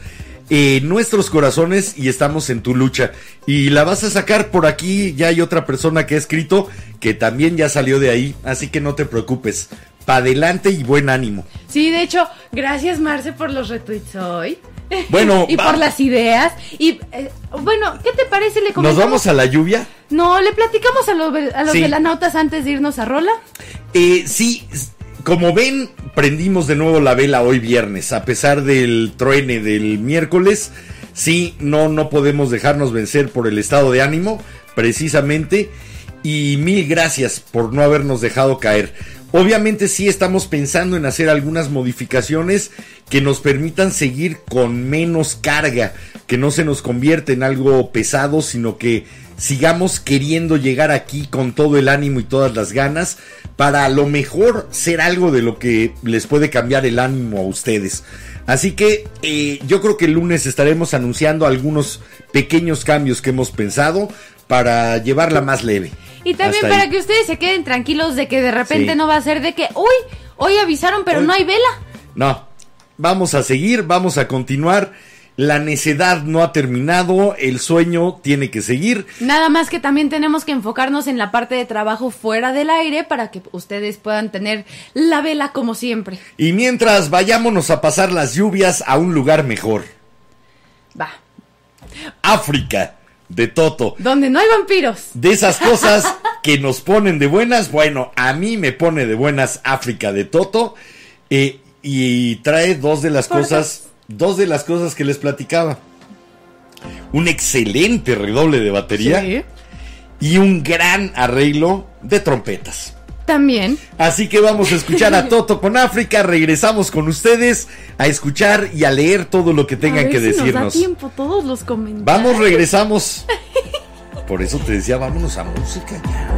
en nuestros corazones y estamos en tu lucha. Y la vas a sacar por aquí, ya hay otra persona que ha escrito que también ya salió de ahí, así que no te preocupes. Pa' adelante y buen ánimo. Sí, de hecho, gracias Marce por los retweets hoy. Bueno, y por las ideas. Y eh, bueno, ¿qué te parece? Le ¿Nos vamos a la lluvia? No, le platicamos a los, a los Sí. velanautas antes de irnos a Rola. Eh, sí, como ven, prendimos de nuevo la vela hoy viernes, a pesar del truene del miércoles. Sí, no, no podemos dejarnos vencer por el estado de ánimo, precisamente. Y mil gracias por no habernos dejado caer. Obviamente sí estamos pensando en hacer algunas modificaciones que nos permitan seguir con menos carga, que no se nos convierta en algo pesado, sino que sigamos queriendo llegar aquí con todo el ánimo y todas las ganas para a lo mejor ser algo de lo que les puede cambiar el ánimo a ustedes. Así que eh, yo creo que el lunes estaremos anunciando algunos pequeños cambios que hemos pensado para llevarla más leve. Y también Hasta para ahí. que ustedes se queden tranquilos de que de repente Sí. no va a ser de que, uy, hoy avisaron pero Hoy- no hay vela. No, vamos a seguir, vamos a continuar. La necedad no ha terminado, el sueño tiene que seguir. Nada más que también tenemos que enfocarnos en la parte de trabajo fuera del aire para que ustedes puedan tener la vela como siempre. Y mientras vayámonos a pasar las lluvias a un lugar mejor. Va. África, de Toto. Donde no hay vampiros. De esas cosas que nos ponen de buenas, bueno, a mí me pone de buenas África de Toto. eh, y trae dos de las ¿Por cosas, dos de las cosas que les platicaba. Un excelente redoble de batería Sí. y un gran arreglo de trompetas. También. Así que vamos a escuchar a Toto con África. Regresamos con ustedes a escuchar y a leer todo lo que A tengan ver que si Nos da decirnos. tiempo todos los comentarios. Vamos, regresamos. Por eso te decía, vámonos a música ya.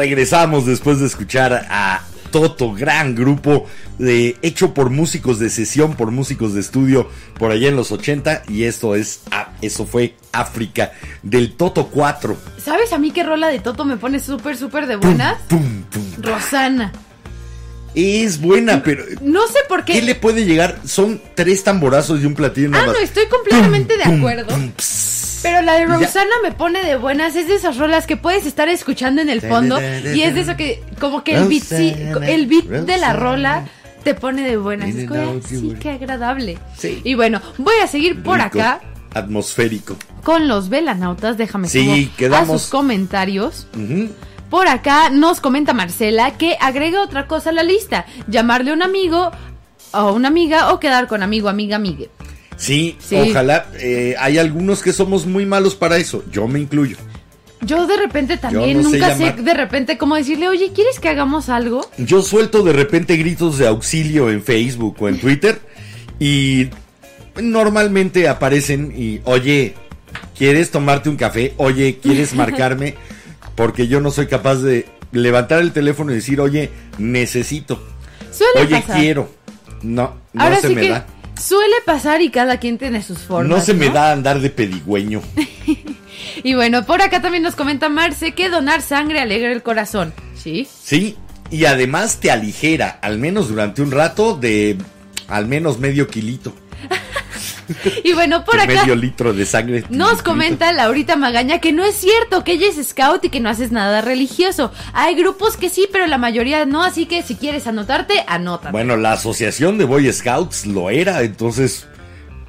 Regresamos después de escuchar a Toto, gran grupo de, hecho por músicos de sesión, por músicos de estudio por allá en los 80 y esto es ah, eso fue África del Toto 4. ¿Sabes a mí qué rola de Toto me pone súper, súper de buenas? Pum, pum. Rosana. Es buena, pero No sé por qué. ¿qué le puede llegar? Son tres tamborazos y un platillo Ah, no, estoy completamente de acuerdo. pss. Pero la de Ya. Rosana me pone de buenas. Es de esas rolas que puedes estar escuchando en el fondo. Y es de eso que, como que el beat, sí, el beat de la rola te pone de buenas. Es como, sí, qué agradable. Sí. Y bueno, voy a seguir por Rico, acá Atmosférico. con los velanautas. Déjame Sí, subo a quedamos- sus comentarios. Por acá nos comenta Marcela que agrega otra cosa a la lista. Llamarle a un amigo o una amiga o quedar con amigo, amiga, amigue. Sí, Sí. ojalá. eh, hay algunos que somos muy malos para eso. Yo me incluyo. Yo de repente también no nunca sé, de repente cómo decirle, oye, ¿quieres que hagamos algo? Yo suelto de repente gritos de auxilio en Facebook o en Twitter y normalmente aparecen y, oye, ¿quieres tomarte un café? Oye, ¿quieres marcarme? Porque yo no soy capaz de levantar el teléfono y decir, oye, necesito. Suele Oye, pasar. quiero. No, no Ahora se sí me que da. Suele pasar y cada quien tiene sus formas. No se me da andar de pedigüeño. Y bueno, por acá también nos comenta Marce que donar sangre alegra el corazón. ¿Sí? Sí, y además te aligera, al menos durante un rato, de al menos medio kilito. Y bueno, por acá medio litro de sangre. nos comenta Laurita Magaña que no es cierto, que ella es scout y que no haces nada religioso. Hay grupos que sí, pero la mayoría no, así que si quieres anotarte, anótate. Bueno, la asociación de Boy Scouts lo era, entonces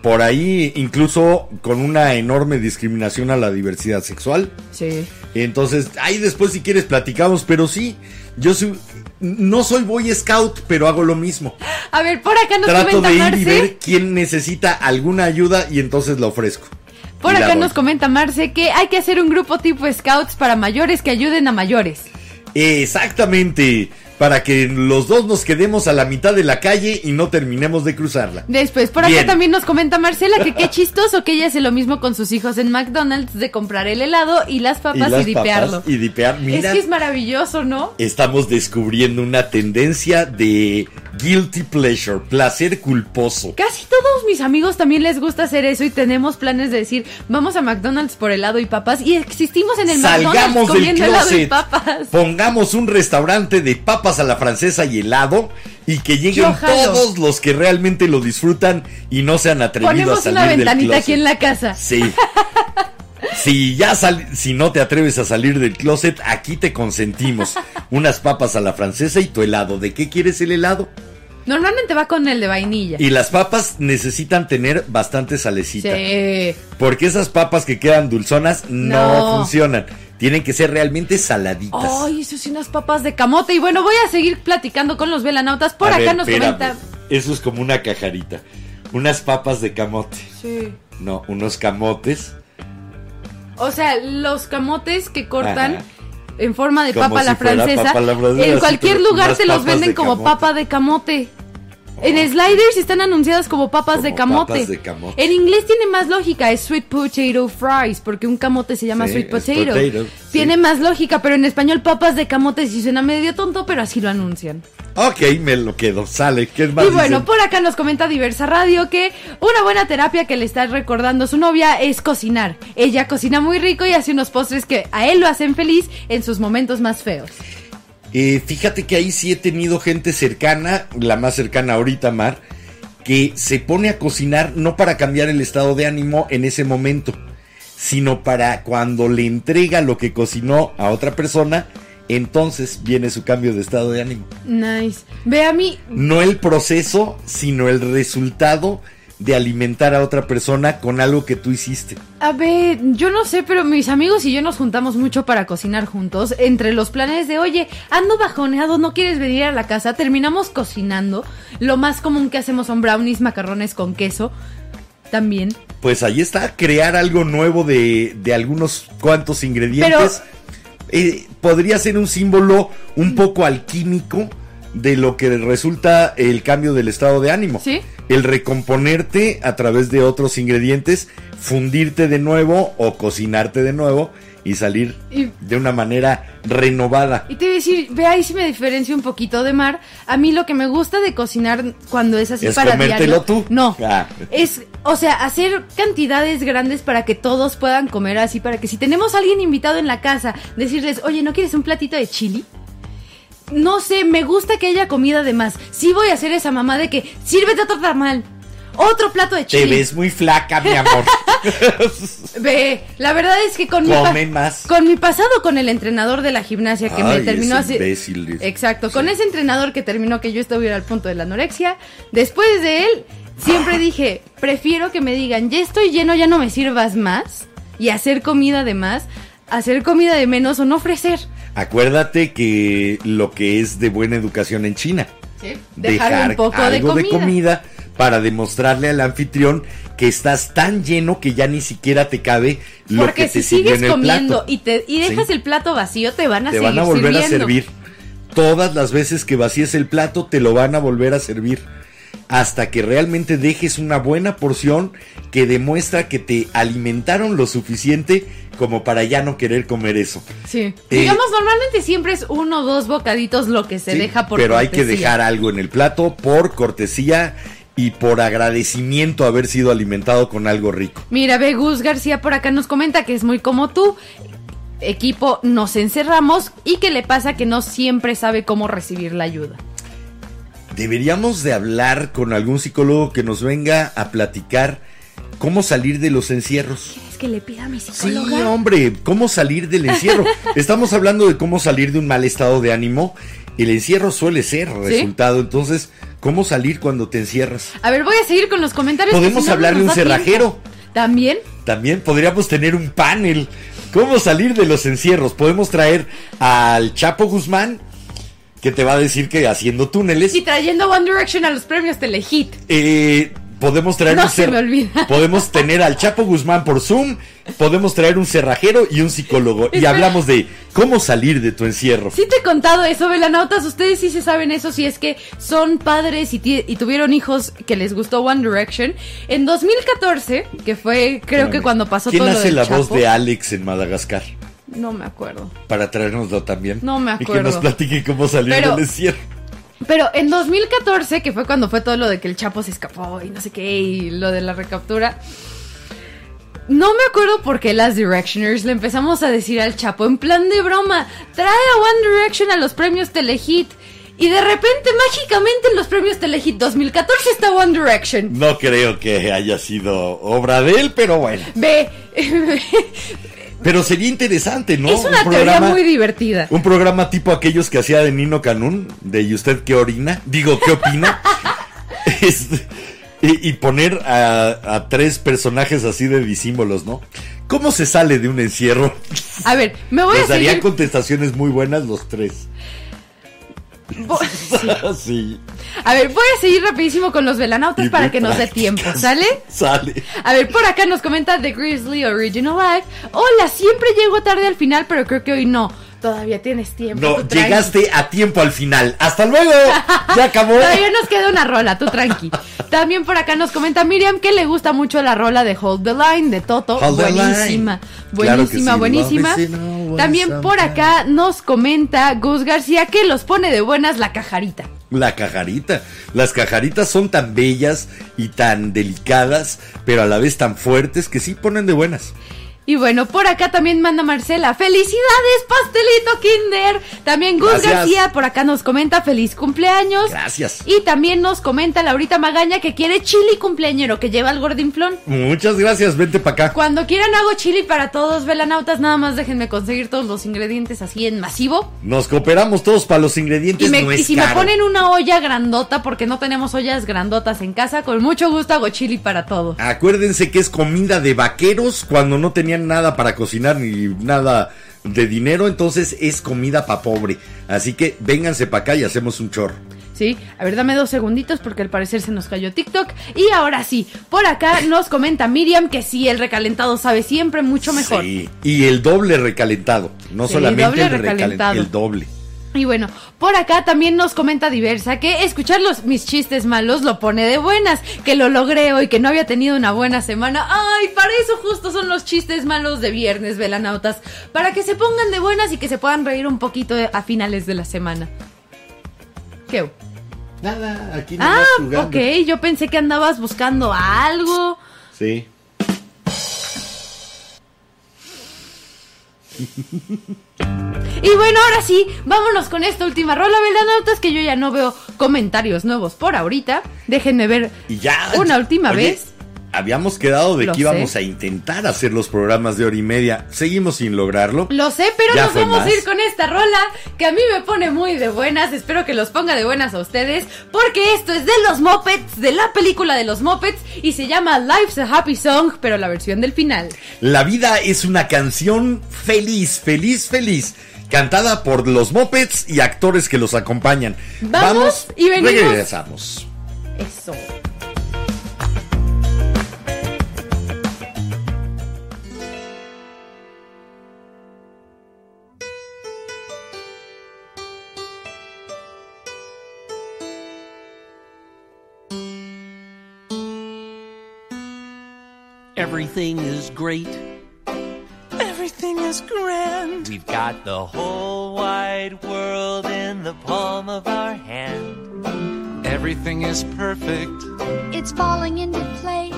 por ahí incluso con una enorme discriminación a la diversidad sexual. Sí. Entonces, ahí después si quieres platicamos, pero sí, yo soy, no soy Boy Scout, pero hago lo mismo. A ver, por acá nos Trato comenta de ir y Marce. ver quién necesita alguna ayuda y entonces la ofrezco. Por Y acá nos comenta Marce que hay que hacer un grupo tipo scouts para mayores que ayuden a mayores. Exactamente, para que los dos nos quedemos a la mitad de la calle y no terminemos de cruzarla. Después, por acá también nos comenta Marcela que qué chistoso que ella hace lo mismo con sus hijos en McDonald's de comprar el helado y las papas y, las dipearlo. papas y dipear, mira. Es que es maravilloso, ¿no? estamos descubriendo una tendencia de guilty pleasure, placer culposo. Casi todos mis amigos también les gusta hacer eso y tenemos planes de decir, vamos a McDonald's por helado y papas y existimos en el McDonald's Salgamos del comiendo helado y closet, papas. pongamos un restaurante de papas a la francesa y helado y que lleguen todos los que realmente lo disfrutan y no sean atrevidos a Ponemos salir una ventanita closet. aquí en la casa. Sí. Si ya sal- si no te atreves a salir del closet, aquí te consentimos. Unas papas a la francesa y tu helado. ¿De qué quieres el helado? Normalmente va con el de vainilla. Y las papas necesitan tener bastante salecita. Sí. Porque esas papas que quedan dulzonas no, No. funcionan. Tienen que ser realmente saladitas. Ay, eso sí, unas papas de camote. Y bueno, voy a seguir platicando con los velanautas. Por A acá ver, nos espérame. comenta. Eso es como una cajarita. Unas papas de camote. Sí. No, unos camotes. O sea, los camotes que cortan Ajá. en forma de papa la francesa. papa a la francesa, en cualquier lugar te los venden de como camote. papa de camote. En Sliders están anunciadas como papas Como de camote. papas de camote. En inglés tiene más lógica, es sweet potato fries, porque un camote se llama Sí, sweet potato. potato, Tiene sí. más lógica, pero en español papas de camote sí suena medio tonto, pero así lo anuncian. Ok, me lo quedo. Sale. ¿Qué más Y bueno, por acá nos comenta Diversa Radio que una buena terapia que le está recordando su novia es cocinar. Ella cocina muy rico y hace unos postres que a él lo hacen feliz en sus momentos más feos. Eh, fíjate que ahí sí he tenido gente cercana, la más cercana ahorita, Mar, que se pone a cocinar no para cambiar el estado de ánimo en ese momento, sino para cuando le entrega lo que cocinó a otra persona, entonces viene su cambio de estado de ánimo. Nice. Ve a mí, No el proceso, sino el resultado de alimentar a otra persona con algo que tú hiciste. a ver, yo no sé, pero mis amigos y yo nos juntamos mucho para cocinar juntos. Entre los planes de, oye, ando bajoneado, no quieres venir a la casa, terminamos cocinando. Lo más común que hacemos son brownies, macarrones con queso. También. Pues ahí está, crear algo nuevo de, de algunos cuantos ingredientes. Eh, podría ser un símbolo un poco alquímico de lo que resulta el cambio del estado de ánimo. Sí. El recomponerte a través de otros ingredientes, fundirte de nuevo o cocinarte de nuevo y salir Y- de una manera renovada. Y te voy a decir, ve ahí si me diferencio un poquito de Mar. A mí lo que me gusta de cocinar cuando es así ¿Es para comértelo diario. tú? No. Ah. Es, o sea, hacer cantidades grandes para que todos puedan comer así, para que si tenemos a alguien invitado en la casa, decirles, oye, ¿no quieres un platito de chili? No sé, me gusta que haya comida de más. Sí voy a hacer esa mamá de que sírvete otro tamal. Otro plato de Te chili. ves muy flaca, mi amor. Ve, la verdad es que con mi Comen más. con mi pasado con el entrenador de la gimnasia que me terminó así. Exacto, con ese entrenador que terminó que yo estuviera al punto de la anorexia, después de él siempre dije, prefiero que me digan, "Ya estoy lleno, ya no me sirvas más" y hacer comida de más, hacer comida de menos o no ofrecer. Acuérdate que lo que es de buena educación en China. Dejar, un poco de algo comida. para demostrarle al anfitrión que estás tan lleno que ya ni siquiera te cabe lo Porque que si sigues en el comiendo plato. y te y dejas Sí. el plato vacío, te van a te seguir van a volver a servir. Todas las veces que vacíes el plato te lo van a volver a servir. Hasta que realmente dejes una buena porción que demuestra que te alimentaron lo suficiente como para ya no querer comer eso. Sí. Eh, Digamos, normalmente siempre es uno o dos bocaditos lo que se Sí, deja por Pero hay que dejar algo en el plato por cortesía y por agradecimiento a haber sido alimentado con algo rico. Mira, ve, Gus García por acá nos comenta que es muy como tú. Equipo, nos encerramos y que le pasa que no siempre sabe cómo recibir la ayuda. Deberíamos de hablar con algún psicólogo que nos venga a platicar cómo salir de los encierros. Es que le pida a mi Sí, psicóloga. hombre, cómo salir del encierro. Estamos hablando de cómo salir de un mal estado de ánimo. El encierro suele ser resultado, entonces, ¿cómo salir cuando te encierras? A ver, voy a seguir con los comentarios. Podemos si hablar no de un cerrajero. También. También podríamos tener un panel. ¿Cómo salir de los encierros? Podemos traer al Chapo Guzmán, que te va a decir que haciendo túneles. Y trayendo One Direction a los premios Telehit. Eh, podemos traer No un se cer- me olvida. Podemos tener al Chapo Guzmán por Zoom. Podemos traer un cerrajero y un psicólogo. Y hablamos de cómo salir de tu encierro. Sí te he contado eso, velanautas. Ustedes sí se saben eso, si es que son padres y, tuvieron hijos que les gustó One Direction. En 2014, que fue creo que cuando pasó ¿Quién todo lo hace del la voz de Alex en Madagascar? No me acuerdo. Para traernoslo también. No me Y que acuerdo. nos platique cómo salir Pero- del encierro. Pero en 2014, que fue cuando fue todo lo de que el Chapo se escapó y no sé qué, y lo de la recaptura. No me acuerdo por qué las Directioners le empezamos a decir al Chapo, en plan de broma, trae a One Direction a los premios Telehit. Y de repente, mágicamente, en los premios Telehit 2014 está One Direction. No creo que haya sido obra de él, pero bueno. Ve, Pero sería interesante, ¿no? es una un teoría programa, muy divertida. un programa tipo aquellos que hacía de Nino Canún, de ¿y usted qué orina? Digo, ¿qué opina? Este, y, y poner a, a tres personajes así de disímbolos, ¿no? ¿Cómo se sale de un encierro? A ver, me voy a Les darían seguir. contestaciones muy buenas los tres. sí. A ver, voy a seguir rapidísimo con los velanautas para que nos dé tiempo, ¿sale? Sale. A ver, por acá nos comenta The Grizzly Original Life. Hola, siempre llego tarde al final, pero creo que hoy no. Todavía tienes tiempo. No, llegaste a tiempo al final. ¡Hasta luego! Ya acabó. Todavía nos queda una rola, tú tranqui. También por acá nos comenta Miriam que le gusta mucho la rola de Hold the Line de Toto. Hold buenísima. Claro buenísima, sí. buenísima. También por acá nos comenta Gus García que los pone de buenas la cajarita. La cajarita. Las cajaritas son tan bellas y tan delicadas, pero a la vez tan fuertes que sí ponen de buenas. Y bueno, por acá también manda Marcela. ¡Felicidades, pastelito Kinder! También Gus Gracias. García por acá nos comenta feliz cumpleaños. Gracias. Y también nos comenta Laurita Magaña que quiere chili cumpleañero que lleva el gordinflón. Muchas gracias, vente para acá. Cuando quieran hago chili para todos, velanautas, nada más déjenme conseguir todos los ingredientes así en masivo. Nos cooperamos todos para los ingredientes. Y, me- no y si me ponen una olla grandota, porque no tenemos ollas grandotas en casa, con mucho gusto hago chili para todo. Acuérdense que es comida de vaqueros cuando no tenían nada para cocinar ni nada de dinero, entonces es comida pa' pobre. Así que vénganse para acá y hacemos un chorro. Sí, a ver, dame dos segunditos porque al parecer se nos cayó TikTok. Y ahora sí, por acá nos comenta Miriam que sí, el recalentado sabe siempre mucho mejor. Sí, y el doble recalentado, no Sí, solamente doble el recalentado, recalentado. el doble. Y bueno, por acá también nos comenta Diversa que escuchar los, mis chistes malos lo pone de buenas, que lo logré hoy, que no había tenido una buena semana. Ay, para eso justo son los chistes malos de viernes, velanautas, para que se pongan de buenas y que se puedan reír un poquito a finales de la semana. ¿Qué? Nada, aquí Ah, nomás jugando. ok, yo pensé que andabas buscando algo. Sí. Y bueno, ahora sí, vámonos con esta última rola, velanautas, que yo ya no veo comentarios nuevos por ahorita. Déjenme ver Y ya. una última Oye, vez. Habíamos quedado de Lo que íbamos sé. a intentar hacer los programas de hora y media. Seguimos sin lograrlo. Lo sé, pero Ya nos vamos más. a ir con esta rola que a mí me pone muy de buenas. Espero que los ponga de buenas a ustedes, porque esto es de los Muppets, de la película de los Muppets, y se llama Life's a Happy Song, pero la versión del final. La vida es una canción feliz, feliz, feliz. Cantada por los mopeds y actores que los acompañan. Vamos y venimos. Regresamos. Eso. Everything is great. Everything is grand. We've got the whole wide world in the palm of our hand. Everything is perfect. It's falling into place.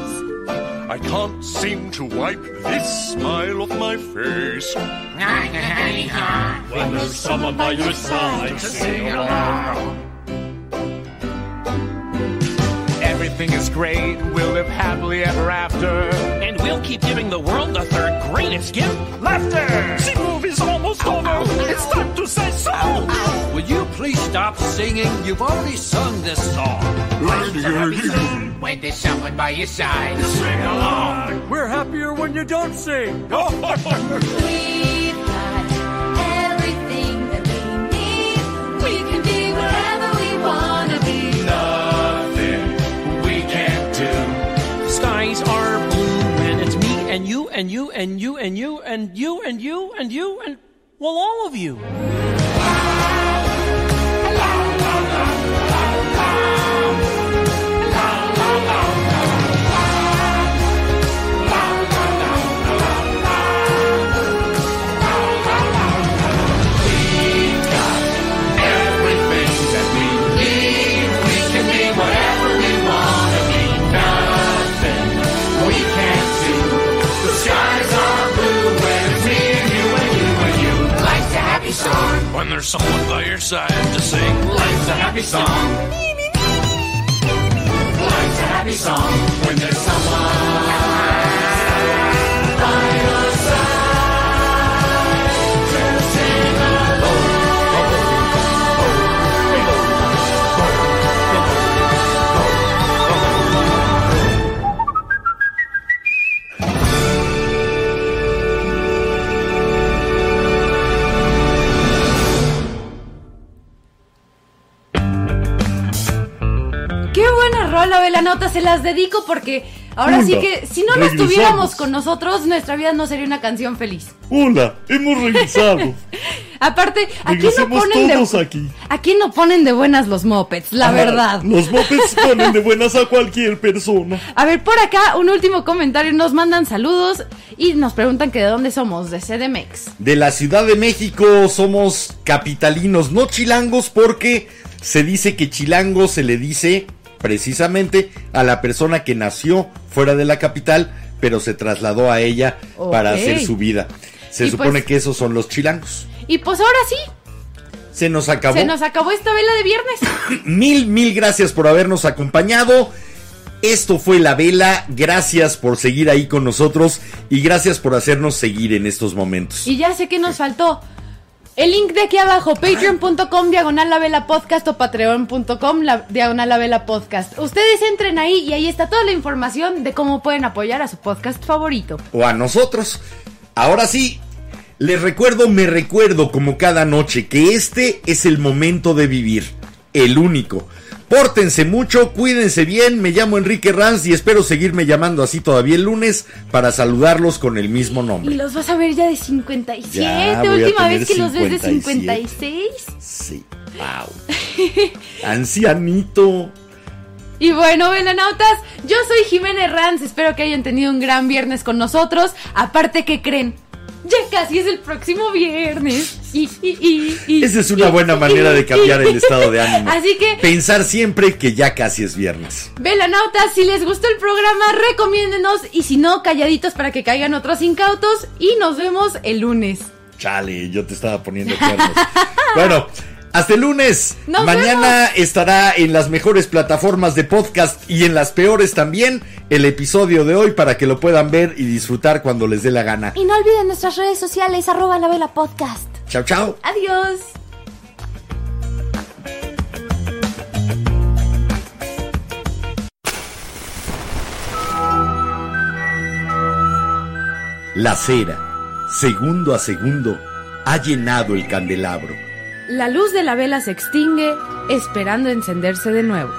I can't seem to wipe this smile off my face. when there's someone by your side to sing along. Everything is great. We'll live happily ever after. And we'll keep giving the world the third greatest gift laughter. The movie's almost over. It's time to say so. Will you please stop singing? You've already sung this song. When there's someone by your side. Sing along. We're happier when you don't sing. We've got everything that we need. We can be wherever we wanna be. And you and you and you and you and you and you and you and well all of you. When there's someone by your side to sing. Life's a happy song. Life's a happy song when there's someone buena rola, Velanota, se las dedico porque ahora sí que si no nos tuviéramos con nosotros, nuestra vida no sería una canción feliz. Hola, hemos regresado. Aparte, aquí no Regresemos ponen todos de aquí. no ponen de buenas los mopeds, la Ajá, verdad. Los mopeds ponen de buenas a cualquier persona. A ver, por acá un último comentario, nos mandan saludos y nos preguntan que de dónde somos, de CDMX. De la Ciudad de México somos capitalinos, no chilangos, porque se dice que chilango se le dice precisamente a la persona que nació fuera de la capital, pero se trasladó a ella para hacer su vida. Se Y supone pues- que esos son los chilangos. Y pues ahora sí, Se nos acabó. se nos acabó esta vela de viernes. Mil, mil gracias por habernos acompañado. Esto fue La Vela. Gracias por seguir ahí con nosotros y gracias por hacernos seguir en estos momentos. Y ya sé que nos faltó. El link de aquí abajo, patreon.com diagonal la vela podcast o patreon.com diagonal la vela podcast. Ustedes entren ahí y ahí está toda la información de cómo pueden apoyar a su podcast favorito. o a nosotros. Ahora sí, les recuerdo, me recuerdo como cada noche que este es el momento de vivir, el único. Pórtense mucho, cuídense bien, me llamo Enrique Ranz y espero seguirme llamando así todavía el lunes para saludarlos con el mismo Y nombre. los vas a ver ya de 57. Ya, Última vez que los ves de 57. 56. Sí, wow. Ancianito. Y bueno, velanautas, yo soy Jiménez Ranz. Espero que hayan tenido un gran viernes con nosotros. Aparte, que creen? Ya casi es el próximo viernes. Y, y, y, y, Esa es una buena manera de cambiar el estado de ánimo. Así que, Pensar siempre que ya casi es viernes. velanautas, si les gustó el programa, recomiéndenos. Y si no, calladitos para que caigan otros incautos. Y nos vemos el lunes. Chale, yo te estaba poniendo cuernos. bueno, hasta el lunes. Nos Mañana estará en las mejores plataformas de podcast y en las peores también el episodio de hoy para que lo puedan ver y disfrutar cuando les dé la gana. Y no olviden nuestras redes sociales, arroba la vela podcast. Chao, chao. Adiós. La cera, segundo a segundo, ha llenado el candelabro. La luz de la vela se extingue, esperando encenderse de nuevo.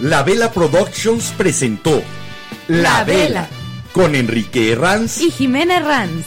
La Vela Productions presentó La, La Vela. con Enrique Herranz. Y Jiménez Ranz.